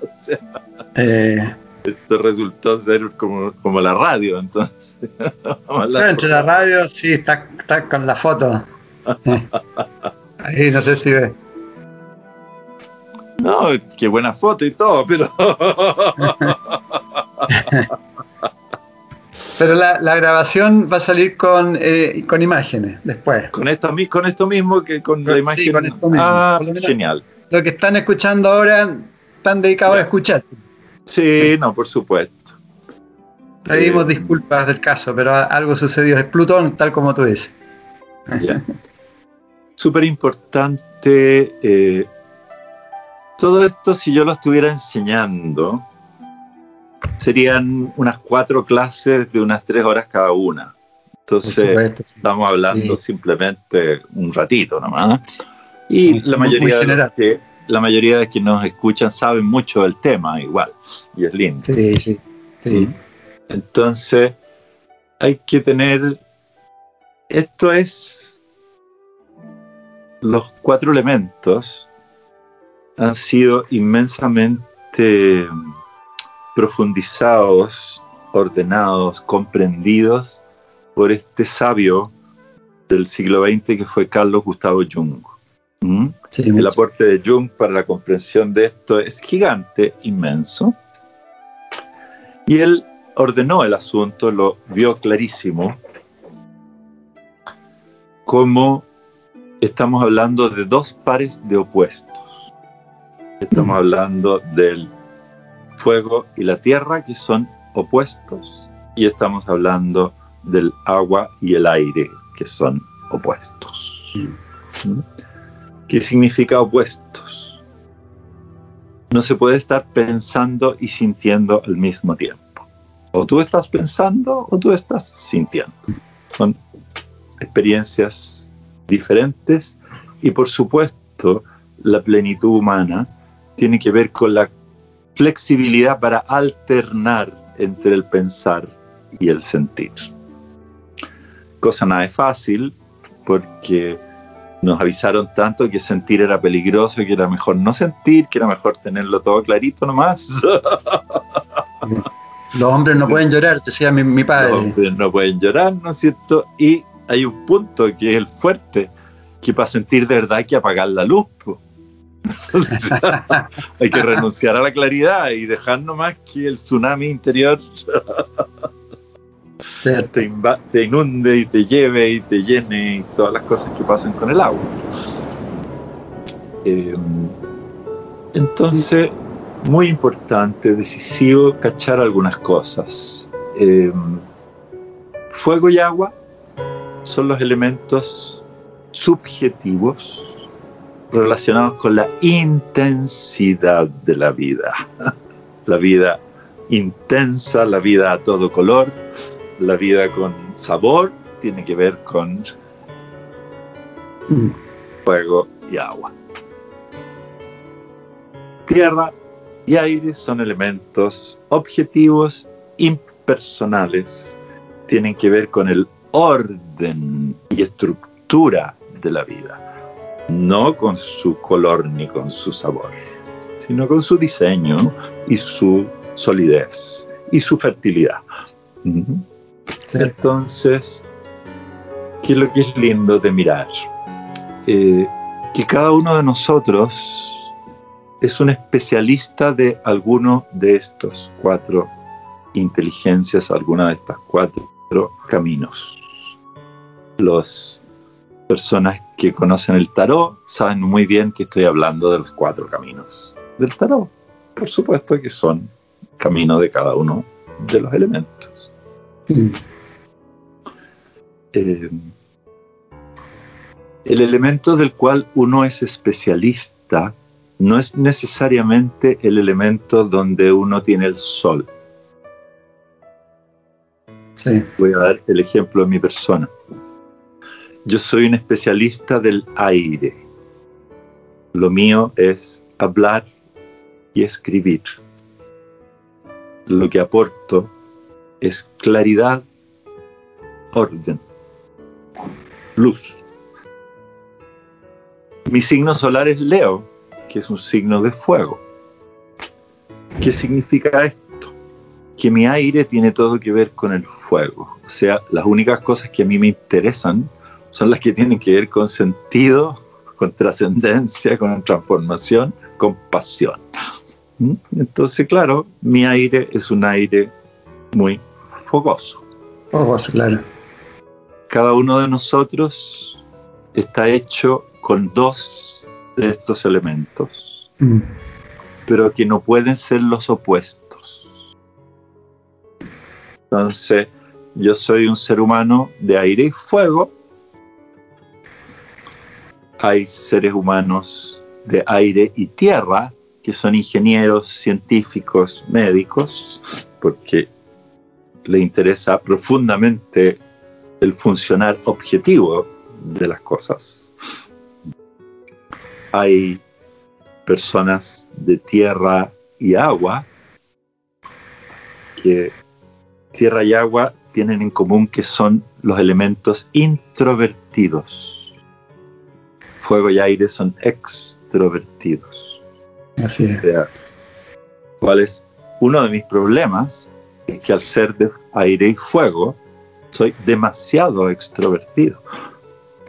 O sea, Eh, esto resultó ser como, como la radio, entonces. [LAUGHS] Entre la radio, sí, está, está con la foto. Ahí no sé si ve. No, qué buena foto y todo, pero. [LAUGHS] Pero la, la grabación va a salir con, eh, con imágenes después. con, esto, con esto mismo que con la Sí, imagen. con esto mismo. Ah, genial. Lo que están escuchando ahora están dedicados a escuchar. Sí, no, por supuesto. Pedimos Eh, disculpas del caso, pero algo sucedió. Es Plutón, tal como tú dices. Súper importante. eh, todo esto, si yo lo estuviera enseñando, serían unas cuatro clases de unas tres horas cada una. Entonces, supuesto. sí. estamos hablando Sí. simplemente un ratito nomás. Y Sí, la mayoría, de los que, la mayoría de que nos escuchan saben mucho del tema igual. Y es lindo. Sí, sí. sí. Entonces, hay que tener. Esto es. Los cuatro elementos han sido inmensamente profundizados, ordenados, comprendidos por este sabio del siglo XX que fue Carlos Gustavo Jung. ¿Mm? Sí, El mucho. aporte de Jung para la comprensión de esto es gigante, inmenso. Y él ordenó el asunto, lo vio clarísimo, como estamos hablando de dos pares de opuestos. Estamos hablando del fuego y la tierra, que son opuestos, y estamos hablando del agua y el aire, que son opuestos. ¿Mm? ¿Qué significa opuestos? No se puede estar pensando y sintiendo al mismo tiempo. O tú estás pensando o tú estás sintiendo. Son experiencias diferentes y por supuesto la plenitud humana tiene que ver con la flexibilidad para alternar entre el pensar y el sentir. Cosa nada de fácil porque nos avisaron tanto que sentir era peligroso, que era mejor no sentir, que era mejor tenerlo todo clarito nomás. [LAUGHS] Los hombres no Sí. pueden llorar, decía mi, mi padre. Los hombres no pueden llorar, ¿no es cierto? Y hay un punto que es el fuerte, que para sentir de verdad hay que apagar la luz. po. [LAUGHS] O sea, hay que renunciar a la claridad y dejar nomás que el tsunami interior. Te, inva- te inunde y te lleve y te llene y todas las cosas que pasan con el agua. Eh, entonces, muy importante, decisivo, cachar algunas cosas. Eh, fuego y agua son los elementos subjetivos relacionados con la intensidad de la vida. [LAUGHS] La vida intensa, la vida a todo color, la vida con sabor, tiene que ver con Mm. fuego y agua. Tierra y aire son elementos objetivos, impersonales, tienen que ver con el orden y estructura de la vida, no con su color ni con su sabor, sino con su diseño y su solidez y su fertilidad. Entonces, ¿qué es lo que es lindo de mirar? Eh, que cada uno de nosotros es un especialista de alguno de estos cuatro inteligencias, alguna de estas cuatro caminos. Las personas que conocen el tarot saben muy bien que estoy hablando de los cuatro caminos del tarot. Por supuesto que son caminos de cada uno de los elementos. Mm. Eh, el elemento del cual uno es especialista no es necesariamente el elemento donde uno tiene el sol. Voy a dar el ejemplo de mi persona. Yo soy un especialista del aire. Lo mío es hablar y escribir. Lo que aporto es claridad, orden, luz. Mi signo solar es Leo, que es un signo de fuego. ¿Qué significa esto? Que mi aire tiene todo que ver con el fuego. O sea, las únicas cosas que a mí me interesan son las que tienen que ver con sentido, con trascendencia, con transformación, con pasión. ¿Mm? Entonces, claro, mi aire es un aire muy fogoso. Fogoso, claro. Cada uno de nosotros está hecho con dos de estos elementos, mm. pero que no pueden ser los opuestos. Entonces, yo soy un ser humano de aire y fuego. Hay seres humanos de aire y tierra que son ingenieros, científicos, médicos, porque le interesa profundamente el funcionar objetivo de las cosas hay personas de tierra y agua que tierra y agua tienen en común que son los elementos introvertidos. Fuego y aire son extrovertidos. Así es. ¿Cuál es uno de mis problemas? Es que al ser de aire y fuego, soy demasiado extrovertido.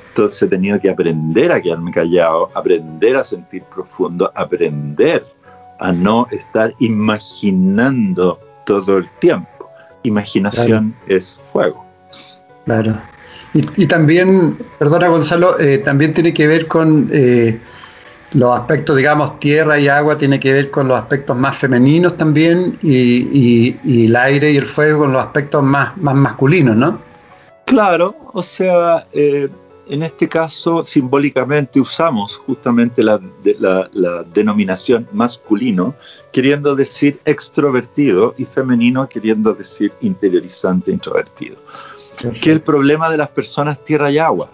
Entonces he tenido que aprender a quedarme callado, aprender a sentir profundo, aprender a no estar imaginando todo el tiempo. Imaginación es fuego. Claro. Y, también, perdona Gonzalo, eh, también tiene que ver con eh, los aspectos, digamos, tierra y agua, tiene que ver con los aspectos más femeninos también, y, el aire y el fuego con los aspectos más, más masculinos, ¿no? Claro, o sea, eh, en este caso simbólicamente usamos justamente la, denominación masculino, queriendo decir extrovertido, y femenino, queriendo decir interiorizante, introvertido. ¿Qué es el problema de las personas tierra y agua?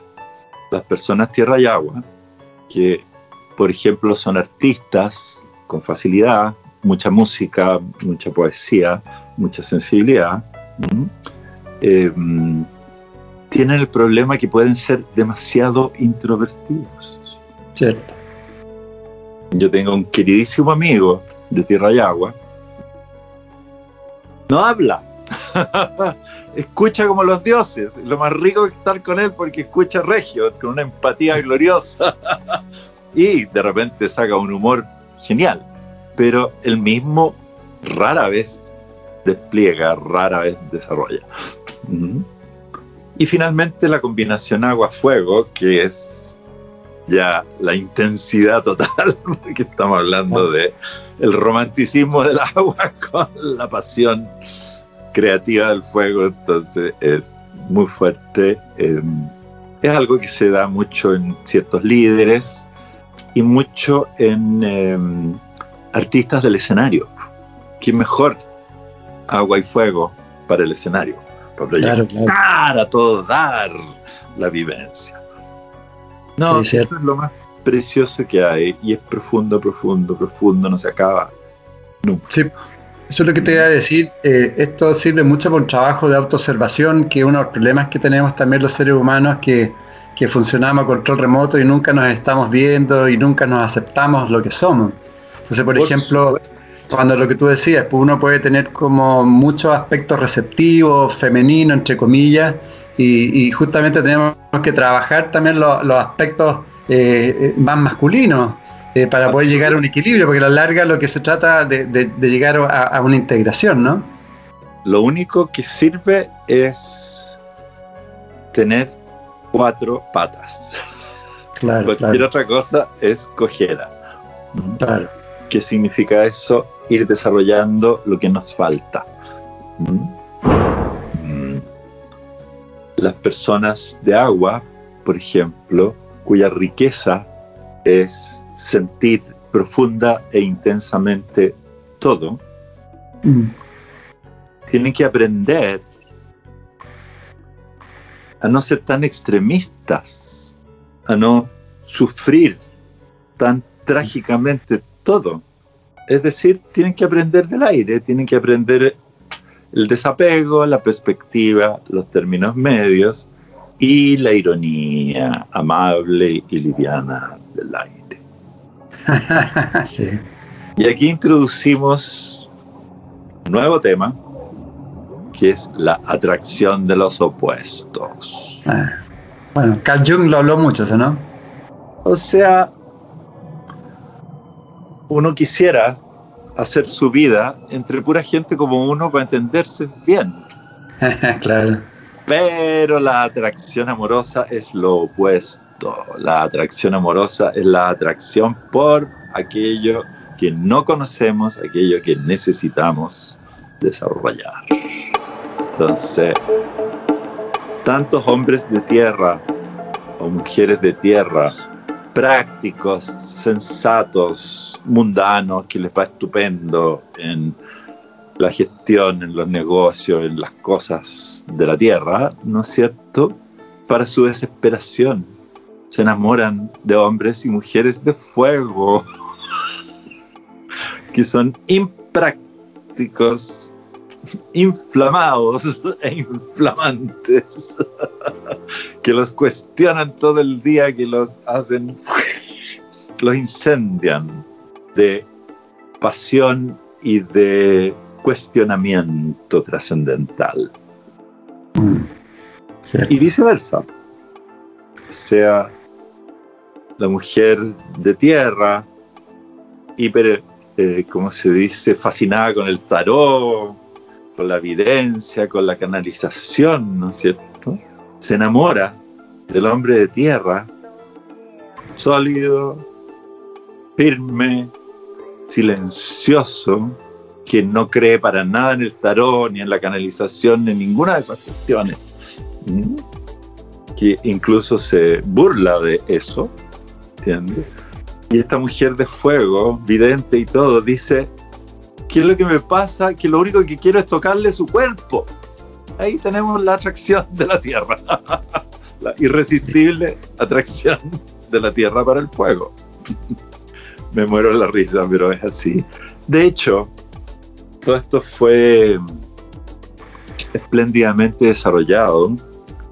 Las personas tierra y agua, que por ejemplo son artistas con facilidad, mucha música, mucha poesía, mucha sensibilidad, tienen el problema que pueden ser demasiado introvertidos. Cierto. Yo tengo un queridísimo amigo de Tierra y Agua. No habla. [LAUGHS] escucha como los dioses. Lo más rico es estar con él porque escucha regio, con una empatía gloriosa. [LAUGHS] y de repente saca un humor genial. Pero él mismo rara vez despliega, rara vez desarrolla. Y finalmente la combinación agua-fuego, que es ya la intensidad total, [LAUGHS] porque estamos hablando de el romanticismo del agua [LAUGHS] con la pasión creativa del fuego, entonces es muy fuerte. Em, es algo que se da mucho en ciertos líderes y mucho en em, artistas del escenario. ¿Qué mejor agua y fuego para el escenario? para a todo dar la vivencia. No, eso es lo más precioso que hay y es profundo, profundo, profundo, no se acaba nunca. Sí, eso es lo que te iba a decir. Eh, esto sirve mucho para un trabajo de autoobservación, que uno de los problemas que tenemos también los seres humanos que, que funcionamos a control remoto y nunca nos estamos viendo y nunca nos aceptamos lo que somos. Entonces, por, ejemplo, cuando lo que tú decías, pues uno puede tener como muchos aspectos receptivos, femeninos, entre comillas, y, justamente tenemos que trabajar también los aspectos eh, eh, más masculinos eh, para poder llegar a un equilibrio, porque a la larga lo que se trata de, de, llegar a, una integración, ¿no? Lo único que sirve es tener cuatro patas. Claro, Cualquier otra cosa es cojera. Claro. ¿Qué significa eso? Ir desarrollando lo que nos falta. Mm. Las personas de agua, por ejemplo, cuya riqueza es sentir profunda e intensamente todo, mm. tienen que aprender a no ser tan extremistas, a no sufrir tan trágicamente todo. Es decir, tienen que aprender del aire, tienen que aprender el desapego, la perspectiva, los términos medios y la ironía amable y liviana del aire. [LAUGHS] Y aquí introducimos un nuevo tema, que es la atracción de los opuestos. Ah, bueno, Carl Jung lo habló mucho, ¿no? O sea, uno quisiera hacer su vida entre pura gente como uno para entenderse bien. [LAUGHS] claro. Pero la atracción amorosa es lo opuesto. La atracción amorosa es la atracción por aquello que no conocemos, aquello que necesitamos desarrollar. Entonces, tantos hombres de tierra o mujeres de tierra, prácticos, sensatos, mundanos, que les va estupendo en la gestión, en los negocios, en las cosas de la tierra, ¿no es cierto? Para su desesperación se enamoran de hombres y mujeres de fuego, [LAUGHS] que son imprácticos, inflamados [LAUGHS] e inflamantes, [LAUGHS] que los cuestionan todo el día, que los hacen, [LAUGHS] los incendian de pasión y de cuestionamiento trascendental. Mm, y viceversa. Sea la mujer de tierra, hiper, eh, como se dice, fascinada con el tarot, con la evidencia, con la canalización, ¿no es cierto? Se enamora del hombre de tierra, sólido, firme, silencioso, que no cree para nada en el tarot, ni en la canalización, ni en ninguna de esas cuestiones. Que incluso se burla de eso, y esta mujer de fuego, vidente y todo, dice, ¿qué es lo que me pasa? Que lo único que quiero es tocarle su cuerpo. Ahí tenemos la atracción de la tierra, [LAUGHS] la irresistible atracción de la tierra para el fuego. [LAUGHS] me muero de la risa, pero es así. De hecho, todo esto fue espléndidamente desarrollado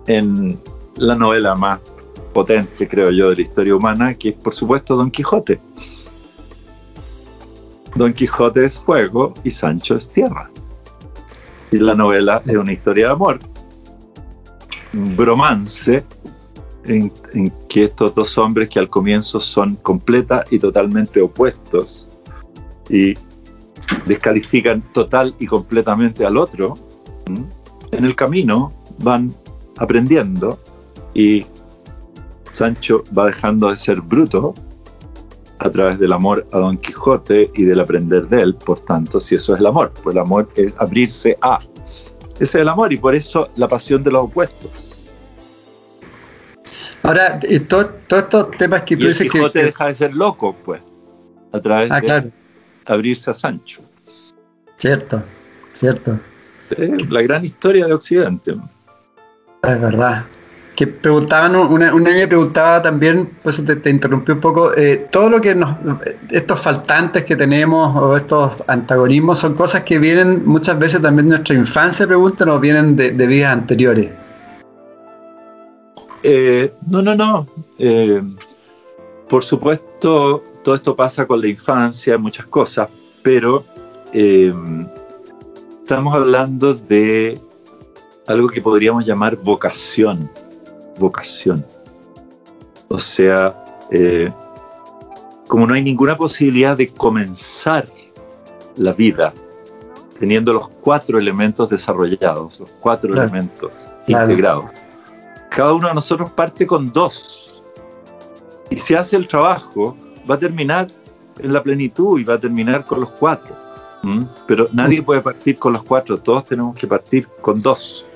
en la novela más potente, creo yo, de la historia humana, que es por supuesto Don Quijote. Don Quijote es fuego y Sancho es tierra. Y la novela es una historia de amor, un bromance en, que estos dos hombres que al comienzo son completa y totalmente opuestos y descalifican total y completamente al otro, en el camino van aprendiendo y Sancho va dejando de ser bruto a través del amor a Don Quijote y del aprender de él. Por tanto, si eso es el amor, pues el amor es abrirse a. Ese es el amor y por eso la pasión de los opuestos. Ahora, todos estos temas que tú dices Quijote deja de ser loco, pues, a través ah, de abrirse a Sancho. Cierto, cierto. la gran historia de Occidente. Es verdad. Que preguntaban, una, una niña preguntaba también, pues te, te interrumpí un poco, eh, todo lo que nos, estos faltantes que tenemos o estos antagonismos son cosas que vienen muchas veces también de nuestra infancia, preguntan, o vienen de, vidas anteriores. Eh, no, no, no. Eh, por supuesto, todo esto pasa con la infancia, muchas cosas, pero estamos hablando de algo que podríamos llamar vocación vocación. O sea, eh, como no hay ninguna posibilidad de comenzar la vida teniendo los cuatro elementos desarrollados, los cuatro elementos integrados, cada uno de nosotros parte con dos. Y si hace el trabajo, va a terminar en la plenitud y va a terminar con los cuatro. Pero nadie puede partir con los cuatro, todos tenemos que partir con dos.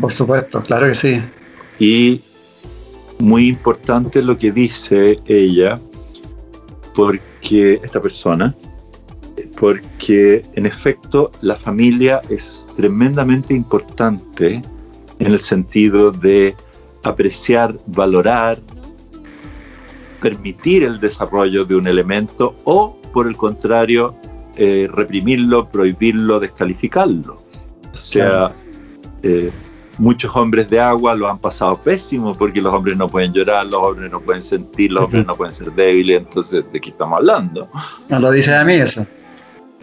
Por supuesto, claro que sí. Y muy importante lo que dice ella, porque esta persona, porque en efecto la familia es tremendamente importante en el sentido de apreciar, valorar, permitir el desarrollo de un elemento o, por el contrario, eh, reprimirlo, prohibirlo, descalificarlo. O sea, eh, muchos hombres de agua lo han pasado pésimo porque los hombres no pueden llorar, los hombres no pueden sentir, los hombres no pueden ser débiles, entonces ¿de qué estamos hablando? No lo dice a mí eso.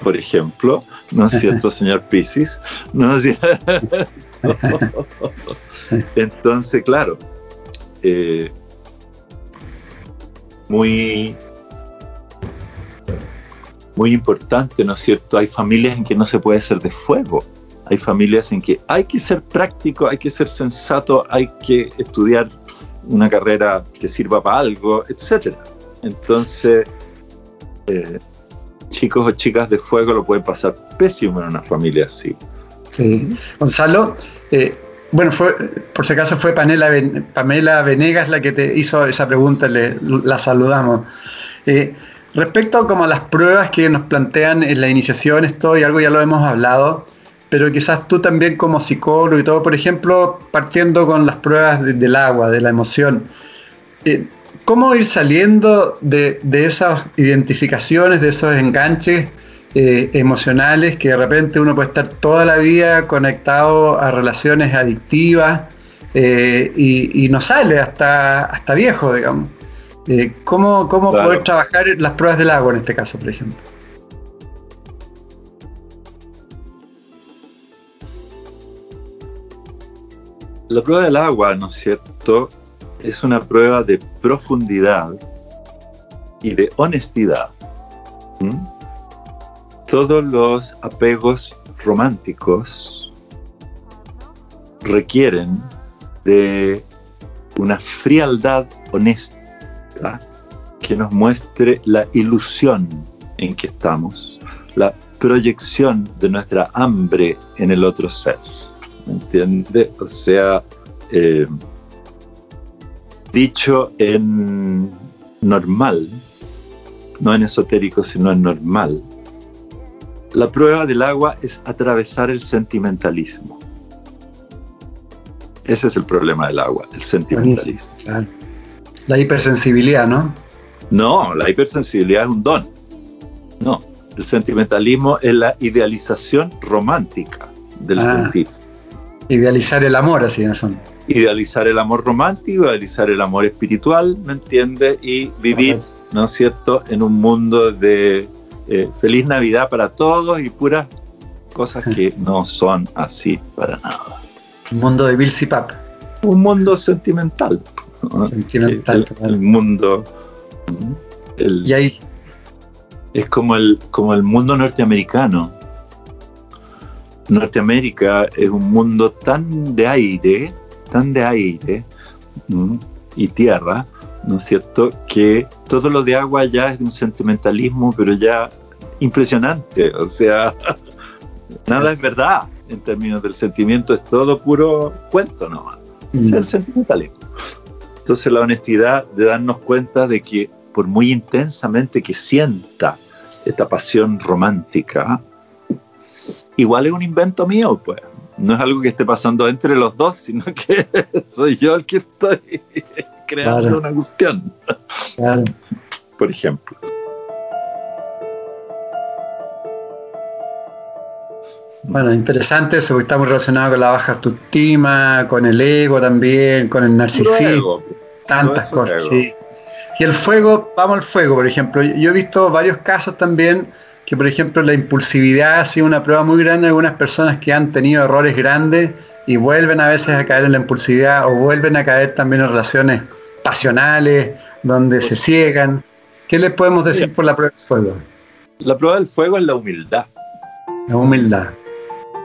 Por ejemplo, ¿no es cierto, [LAUGHS] señor Piscis? ¿No es cierto? Entonces, claro, eh, muy, muy importante, ¿no es cierto? Hay familias en que no se puede ser de fuego hay familias en que hay que ser práctico, hay que ser sensato, hay que estudiar una carrera que sirva para algo, etc. Entonces, eh, chicos o chicas de fuego lo pueden pasar pésimo en una familia así. Sí. Gonzalo, eh, bueno, fue, por si acaso fue Pamela, Pamela Venegas la que te hizo esa pregunta, le, la saludamos. Eh, respecto como a las pruebas que nos plantean en la iniciación, esto y algo ya lo hemos hablado, pero quizás tú también como psicólogo y todo, por ejemplo, partiendo con las pruebas del agua, de la emoción, eh, ¿cómo ir saliendo de, esas identificaciones, de esos enganches eh, emocionales que de repente uno puede estar toda la vida conectado a relaciones adictivas eh, y, no sale hasta, hasta viejo, digamos? ¿Cómo, cómo poder trabajar las pruebas del agua en este caso, por ejemplo? La prueba del agua, ¿no es cierto? Es una prueba de profundidad y de honestidad. Todos los apegos románticos requieren de una frialdad honesta que nos muestre la ilusión en que estamos, la proyección de nuestra hambre en el otro ser. ¿Me entiende? O sea, eh, dicho en normal, no en esotérico, sino en normal, la prueba del agua es atravesar el sentimentalismo. Ese es el problema del agua, el sentimentalismo. La hipersensibilidad, ¿no? No, la hipersensibilidad es un don. No, el sentimentalismo es la idealización romántica del ah. sentir. Idealizar el amor, así no son. Idealizar el amor romántico, idealizar el amor espiritual, ¿me entiendes? Y vivir, ¿no es cierto?, en un mundo de eh, feliz Navidad para todos y puras cosas que [LAUGHS] no son así para nada. Un mundo de Bill Pap. Un mundo sentimental. Sentimental. El, mundo. y ahí. Es como el, como el mundo norteamericano Norteamérica es un mundo tan de aire, tan de aire y tierra, ¿no es cierto? Que todo lo de agua ya es de un sentimentalismo, pero ya impresionante. O sea, [LAUGHS] nada es verdad en términos del sentimiento, es todo puro cuento nomás. Es el mm. sentimentalismo. Entonces la honestidad de darnos cuenta de que por muy intensamente que sienta esta pasión romántica, igual es un invento mío, pues. no es algo que esté pasando entre los dos, sino [LAUGHS] que soy yo el que estoy [LAUGHS] creando una cuestión. Por ejemplo. Bueno, interesante eso, porque está muy relacionado con la baja autoestima, con el ego también, con el narcisismo, tantas cosas, sí. Y el fuego, vamos al fuego, por ejemplo. Yo he visto varios casos también que, por ejemplo, la impulsividad ha sido una prueba muy grande algunas personas que han tenido errores grandes y vuelven a veces a caer en la impulsividad o vuelven a caer también en relaciones pasionales, donde se ciegan. ¿Qué le podemos decir por la prueba del fuego? La prueba del fuego es la humildad. La humildad.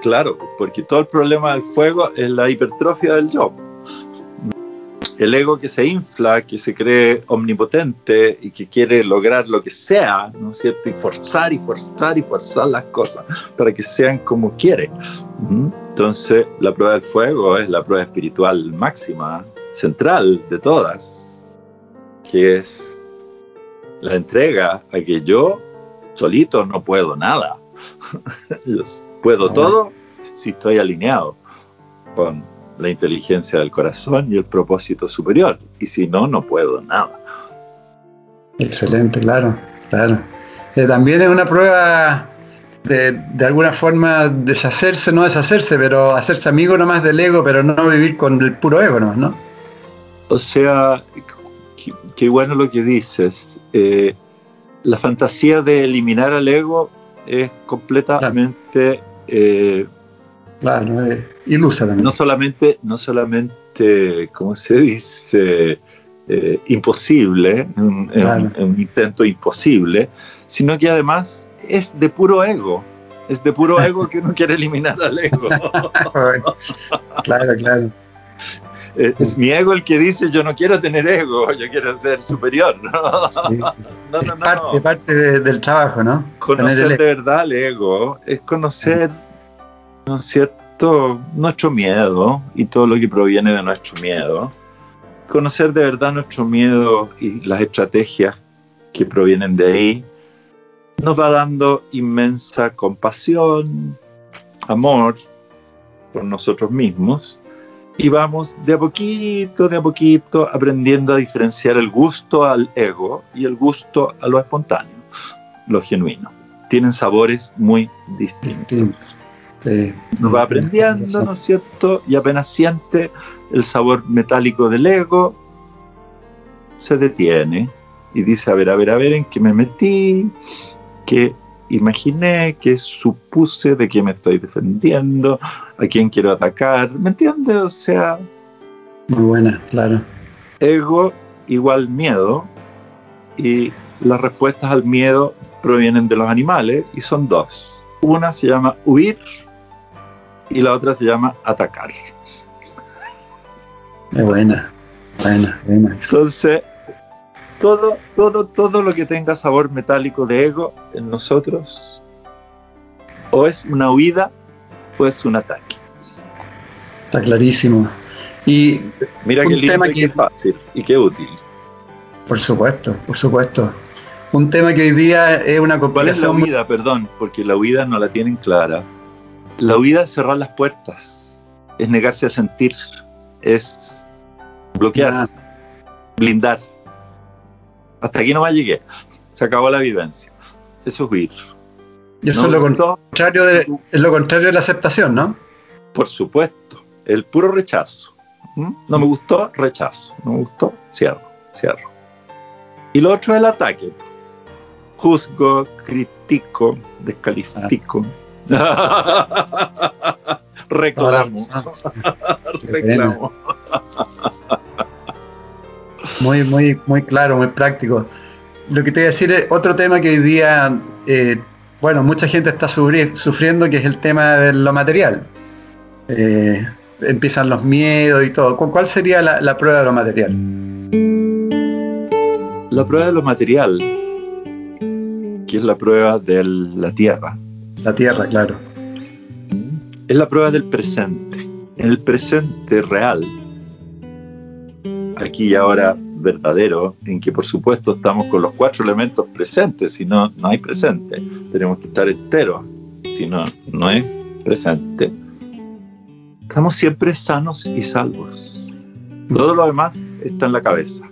Claro, porque todo el problema del fuego es la hipertrofia del yo el ego que se infla, que se cree omnipotente y que quiere lograr lo que sea, ¿no es cierto? Y forzar y forzar y forzar las cosas para que sean como quiere. Entonces, la prueba del fuego es la prueba espiritual máxima, central de todas, que es la entrega a que yo solito no puedo nada. [LAUGHS] puedo todo si estoy alineado con la inteligencia del corazón y el propósito superior. Y si no, no puedo nada. Excelente, claro, claro. Eh, también es una prueba de, de, alguna forma deshacerse, no deshacerse, pero hacerse amigo nomás del ego, pero no vivir con el puro ego nomás, ¿no? O sea, qué bueno lo que dices. Eh, la fantasía de eliminar al ego es completamente eh, Claro, es ilusa también. No solamente, no solamente, ¿cómo se dice? Eh, imposible, un, un, intento imposible, sino que además es de puro ego. Es de puro [LAUGHS] ego que uno quiere eliminar al ego. claro, claro. Eh, es, mi ego el que dice yo no quiero tener ego, yo quiero ser superior. No, [LAUGHS] no, no, parte, parte del trabajo, ¿no? Conocer de verdad el ego es conocer ¿no es cierto?, nuestro miedo y todo lo que proviene de nuestro miedo. Conocer de verdad nuestro miedo y las estrategias que provienen de ahí nos va dando inmensa compasión, amor por nosotros mismos y vamos de a poquito, de a poquito aprendiendo a diferenciar el gusto al ego y el gusto a lo espontáneo, lo genuino. Tienen sabores muy distintos. Este, nos va aprendiendo, ¿no es cierto? Y apenas siente el sabor metálico del ego, se detiene y dice, a ver, a ver, a ver, ¿en qué me metí? ¿Qué imaginé? ¿Qué supuse? ¿De qué me estoy defendiendo? ¿A quién quiero atacar? ¿Me entiendes? O sea... Muy buena, claro. Ego igual miedo y las respuestas al miedo provienen de los animales y son dos. Una se llama huir y la otra se llama Atacar. Es buena, buena, buena. Entonces, todo, todo, todo lo que tenga sabor metálico de ego en nosotros, o es una huida o es un ataque. Está clarísimo. Y mira qué lindo que, es fácil y qué útil. Por supuesto, por supuesto. Un tema que hoy día es una ¿Cuál es la huida? Perdón, porque la huida no la tienen clara. La huida es cerrar las puertas, es negarse a sentir, es bloquear, blindar. Hasta aquí no me llegué, se acabó la vivencia. Eso es huir. Y eso es, lo contrario de, es lo contrario de la aceptación, ¿no? Por supuesto, el puro rechazo. ¿Mm? No me gustó, rechazo. No me gustó, cierro, cierro. Y lo otro es el ataque. Juzgo, critico, descalifico. [LAUGHS] Reclamo. Reclamo. [LAUGHS] Muy, muy, muy claro, muy práctico. Lo que te voy a decir es otro tema que hoy día, eh, bueno, mucha gente está sufriendo, que es el tema de lo material. Eh, empiezan los miedos y todo. ¿Cuál sería la, la prueba de lo material? La prueba de lo material, que es la prueba de la tierra la tierra, claro. Es la prueba del presente. En el presente real, aquí y ahora verdadero, en que por supuesto estamos con los cuatro elementos presentes, si no, no hay presente. Tenemos que estar enteros, si no, no es presente. estamos siempre sanos y salvos. Todo lo demás está en la cabeza.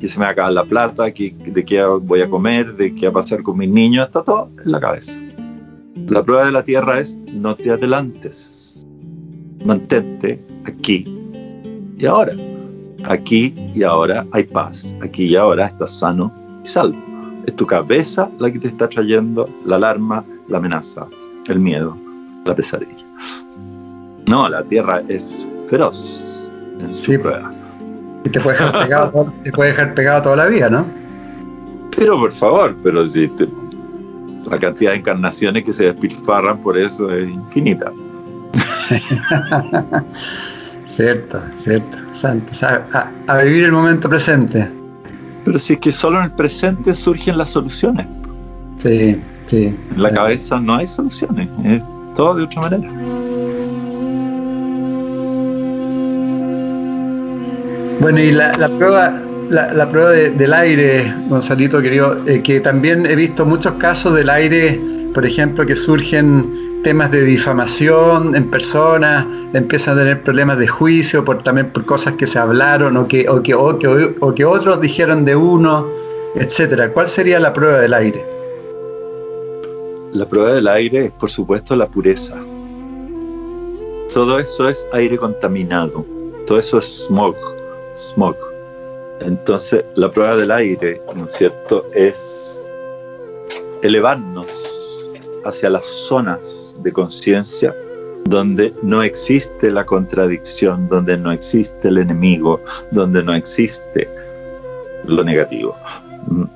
Que se me acaba la plata, de qué voy a comer, de qué va a pasar con mis niños, está todo en la cabeza. La prueba de la tierra es no te adelantes. Mantente aquí y ahora. Aquí y ahora hay paz. Aquí y ahora estás sano y salvo. Es tu cabeza la que te está trayendo la alarma, la amenaza, el miedo, la pesadilla. No, la tierra es feroz en su sí. prueba. Y te puede dejar pegado, [LAUGHS] te puede dejar pegado toda la vida, ¿no? Pero por favor, pero si la cantidad de encarnaciones que se despilfarran por eso es infinita. [LAUGHS] cierto, cierto. Santo, a, a, vivir el momento presente. Pero si es que solo en el presente surgen las soluciones. Sí, sí. En la cabeza no hay soluciones, es todo de otra manera. Bueno, y la, prueba, la, prueba del aire, Gonzalito querido, eh, que también he visto muchos casos del aire, por ejemplo, que surgen temas de difamación en personas, empiezan a tener problemas de juicio por también por cosas que se hablaron o que, o que, o que, o que otros dijeron de uno, etcétera. ¿Cuál sería la prueba del aire? La prueba del aire es, por supuesto, la pureza. Todo eso es aire contaminado, todo eso es smog smog. Entonces, la prueba del aire, ¿no es cierto?, es elevarnos hacia las zonas de conciencia donde no existe la contradicción, donde no existe el enemigo, donde no existe lo negativo.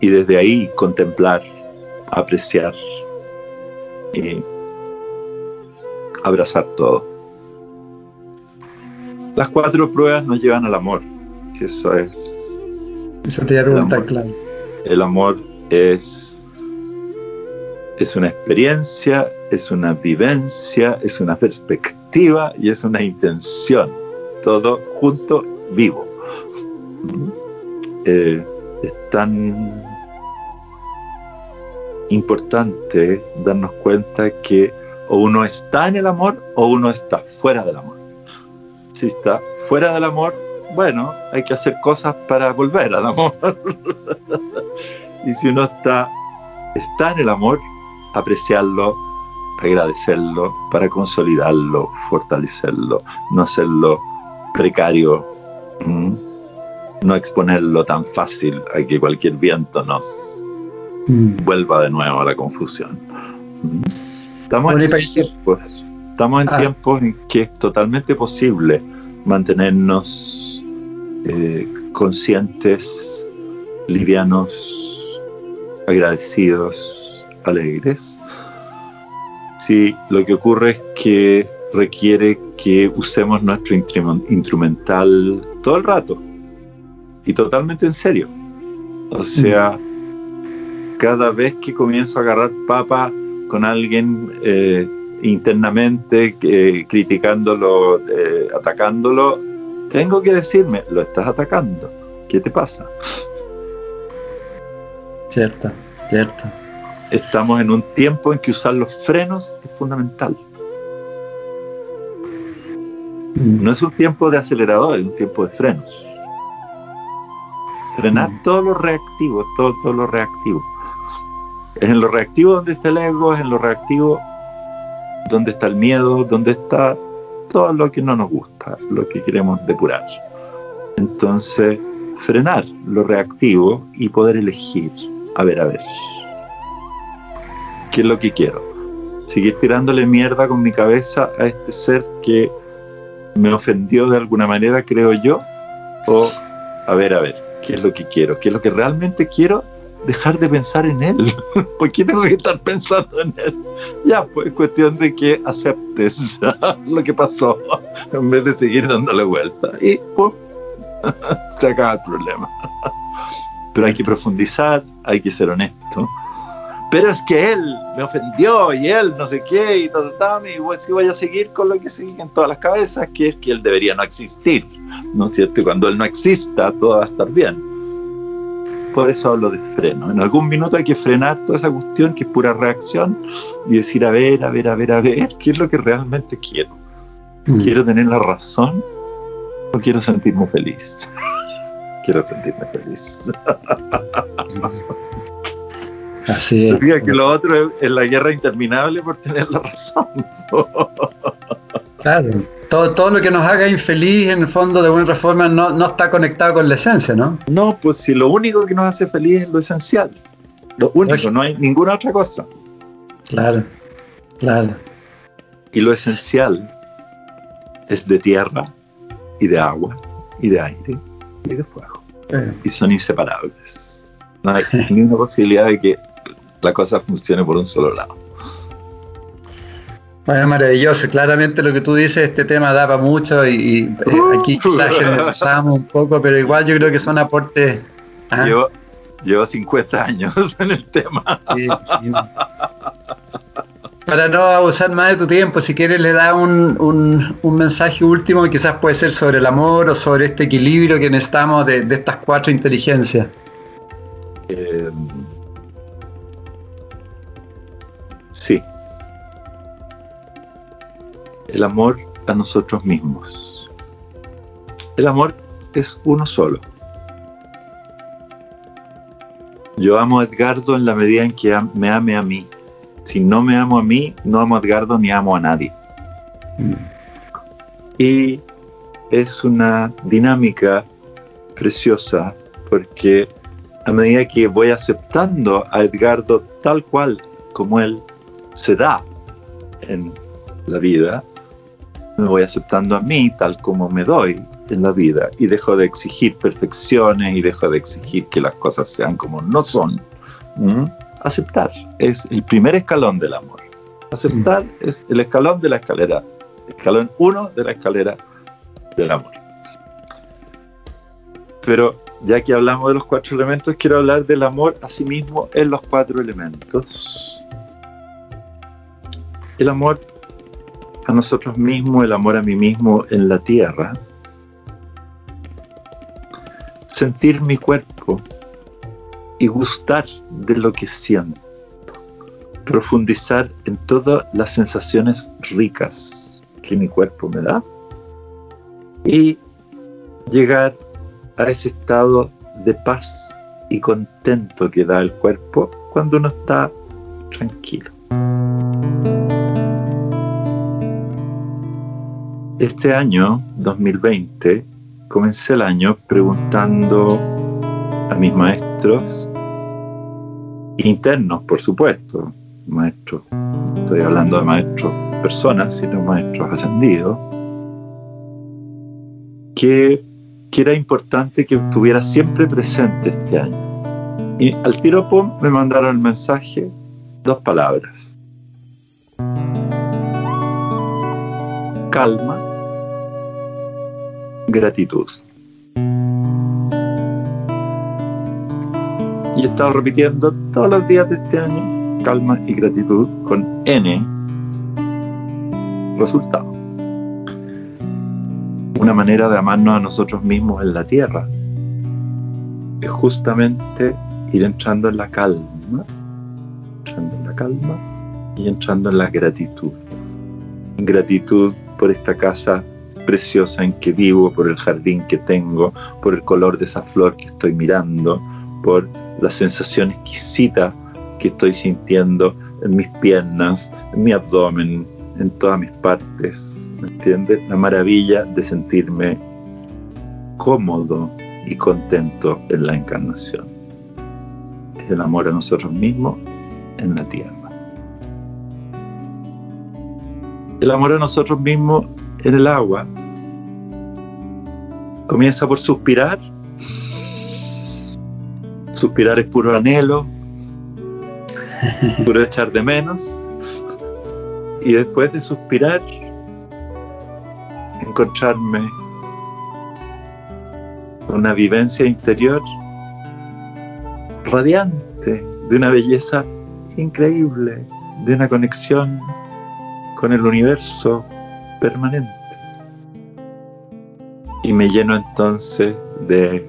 Y desde ahí contemplar, apreciar y abrazar todo. Las cuatro pruebas nos llevan al amor eso es. Claro. El amor es, es una experiencia, es una vivencia, es una perspectiva y es una intención. Todo junto, vivo. Eh, es tan importante darnos cuenta que o uno está en el amor o uno está fuera del amor. Si está fuera del amor, bueno, hay que hacer cosas para volver al amor. [LAUGHS] y si uno está, está en el amor, apreciarlo, agradecerlo, para consolidarlo, fortalecerlo, no hacerlo precario, no exponerlo tan fácil a que cualquier viento nos mm. vuelva de nuevo a la confusión. Estamos, en tiempos, estamos en ah. tiempos en que es totalmente posible mantenernos eh, conscientes, livianos, agradecidos, alegres. Sí, lo que ocurre es que requiere que usemos nuestro instrumental todo el rato y totalmente en serio. O sea, cada vez que comienzo a agarrar papa con alguien eh, internamente, eh, criticándolo, atacándolo, tengo que decirme, lo estás atacando. ¿Qué te pasa? Cierto, cierto. Estamos en un tiempo en que usar los frenos es fundamental. Mm. No es un tiempo de acelerador, es un tiempo de frenos. Frenar mm. todo lo reactivo, todo, todo lo reactivo. Es en lo reactivo donde está el ego, es en lo reactivo donde está el miedo, donde está todo lo que no nos gusta, lo que queremos depurar. Entonces, frenar lo reactivo y poder elegir, a ver, a ver, ¿qué es lo que quiero? ¿Seguir tirándole mierda con mi cabeza a este ser que me ofendió de alguna manera, creo yo? O, a ver, a ver, ¿qué es lo que quiero? ¿Qué es lo que realmente quiero? Dejar de pensar en él. [LAUGHS] ¿Por qué tengo que estar pensando en él? Ya, pues es cuestión de que aceptes [LAUGHS] lo que pasó en vez de seguir dándole vuelta. Y pues, [LAUGHS] se acaba el problema. Pero hay que profundizar, hay que ser honesto. Pero es que él me ofendió y él no sé qué y tal, tal, y si voy a seguir con lo que sigue en todas las cabezas, que es que él debería no existir, ¿no es cierto? Y cuando él no exista, todo va a estar bien por eso hablo de freno. En algún minuto hay que frenar toda esa cuestión que es pura reacción y decir, a ver, a ver, a ver, a ver, ¿qué es lo que realmente quiero? Mm. ¿Quiero tener la razón o quiero sentirme feliz? [LAUGHS] quiero sentirme feliz. [LAUGHS] Así es. que lo otro es, la guerra interminable por tener la razón. [LAUGHS] claro. Todo, todo lo que nos haga infeliz, en el fondo, de alguna otra forma, no, no está conectado con la esencia, ¿no? No, pues si lo único que nos hace feliz es lo esencial. Lo único, no hay ninguna otra cosa. Claro, claro. Y lo esencial es de tierra y de agua y de aire y de fuego. Y son inseparables. No hay ninguna [LAUGHS] posibilidad de que la cosa funcione por un solo lado. Bueno, maravilloso. Claramente lo que tú dices, este tema da para mucho y, eh, aquí quizás generalizamos un poco, pero igual yo creo que son aportes. ¿ah? Llevo, 50 años [LAUGHS] en el tema. Para no abusar más de tu tiempo, si quieres le da un, mensaje último, quizás puede ser sobre el amor o sobre este equilibrio que necesitamos de, estas cuatro inteligencias. Eh, sí, el amor a nosotros mismos. El amor es uno solo. Yo amo a Edgardo en la medida en que me ame a mí. Si no me amo a mí, no amo a Edgardo ni amo a nadie. Y es una dinámica preciosa porque a medida que voy aceptando a Edgardo tal cual como él se da en la vida, me voy aceptando a mí tal como me doy en la vida y dejo de exigir perfecciones y dejo de exigir que las cosas sean como no son. ¿Mm? Aceptar es el primer escalón del amor. Aceptar mm. es el escalón de la escalera, escalón uno de la escalera del amor. Pero ya que hablamos de los cuatro elementos, quiero hablar del amor a sí mismo en los cuatro elementos. El amor a nosotros mismos, el amor a mí mismo en la tierra, sentir mi cuerpo y gustar de lo que siento, profundizar en todas las sensaciones ricas que mi cuerpo me da. Y llegar a ese estado de paz y contento que da el cuerpo cuando uno está tranquilo. Este año, 2020, comencé el año preguntando a mis maestros internos, por supuesto, maestros, estoy hablando de maestros personas, sino maestros ascendidos, que, que era importante que estuviera siempre presente este año. Y al tiro me mandaron el mensaje, dos palabras. Calma gratitud. Y he estado repitiendo todos los días de este año calma y gratitud con N resultado. Una manera de amarnos a nosotros mismos en la tierra es justamente ir entrando en la calma, entrando en la calma y entrando en la gratitud. Gratitud por esta casa preciosa en que vivo, por el jardín que tengo, por el color de esa flor que estoy mirando, por la sensación exquisita que estoy sintiendo en mis piernas, en mi abdomen, en todas mis partes. ¿Me entiendes? La maravilla de sentirme cómodo y contento en la encarnación. El amor a nosotros mismos en la tierra. El amor a nosotros mismos en el agua. Comienza por suspirar. Suspirar es puro anhelo, [LAUGHS] puro echar de menos. Y después de suspirar, encontrarme una vivencia interior radiante, de una belleza increíble, de una conexión con el universo permanente. Y me lleno entonces de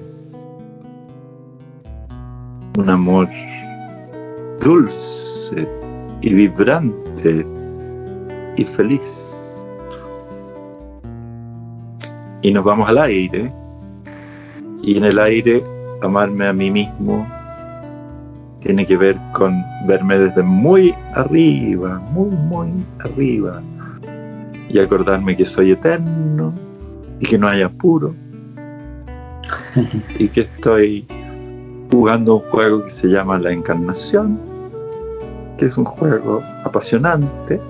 un amor dulce y vibrante y feliz. y nos vamos al aire. Y en el aire, amarme a mí mismo tiene que ver con verme desde muy arriba, muy, muy arriba. Y acordarme que soy eterno y que no hay apuro. y que estoy jugando un juego que se llama La Encarnación, que es un juego apasionante,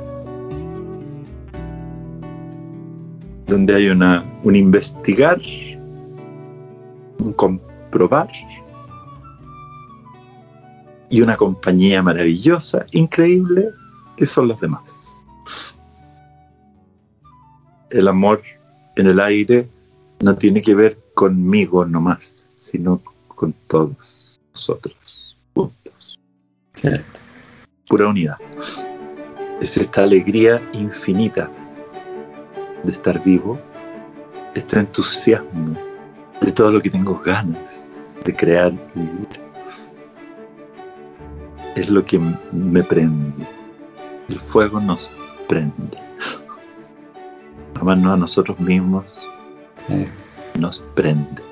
donde hay una, un investigar, un comprobar y una compañía maravillosa, increíble, que son los demás. El amor en el aire no tiene que ver conmigo nomás, sino con todos nosotros juntos. Pura unidad. Es esta alegría infinita de estar vivo, este entusiasmo de todo lo que tengo ganas de crear y vivir. Es lo que me prende. El fuego nos prende. Amarnos a nosotros mismos nos prende,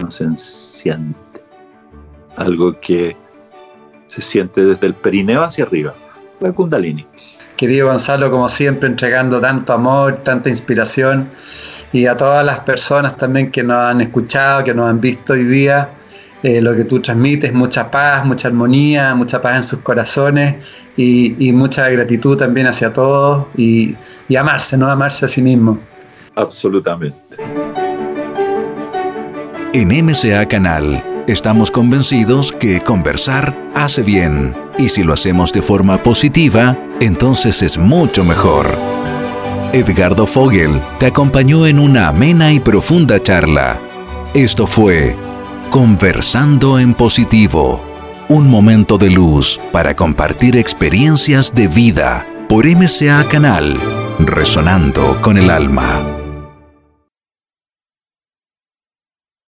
nos enciende. Algo que se siente desde el perineo hacia arriba, la kundalini. Querido Gonzalo, como siempre, entregando tanto amor, tanta inspiración y a todas las personas también que nos han escuchado, que nos han visto hoy día, eh, lo que tú transmites, mucha paz, mucha armonía, mucha paz en sus corazones y, mucha gratitud también hacia todos y, y amarse, ¿no? Amarse a sí mismo. Absolutamente. En MCA Canal estamos convencidos que conversar hace bien y si lo hacemos de forma positiva, entonces es mucho mejor. Edgardo Fogel te acompañó en una amena y profunda charla. Esto fue Conversando en Positivo, un momento de luz para compartir experiencias de vida por MCA Canal, resonando con el alma.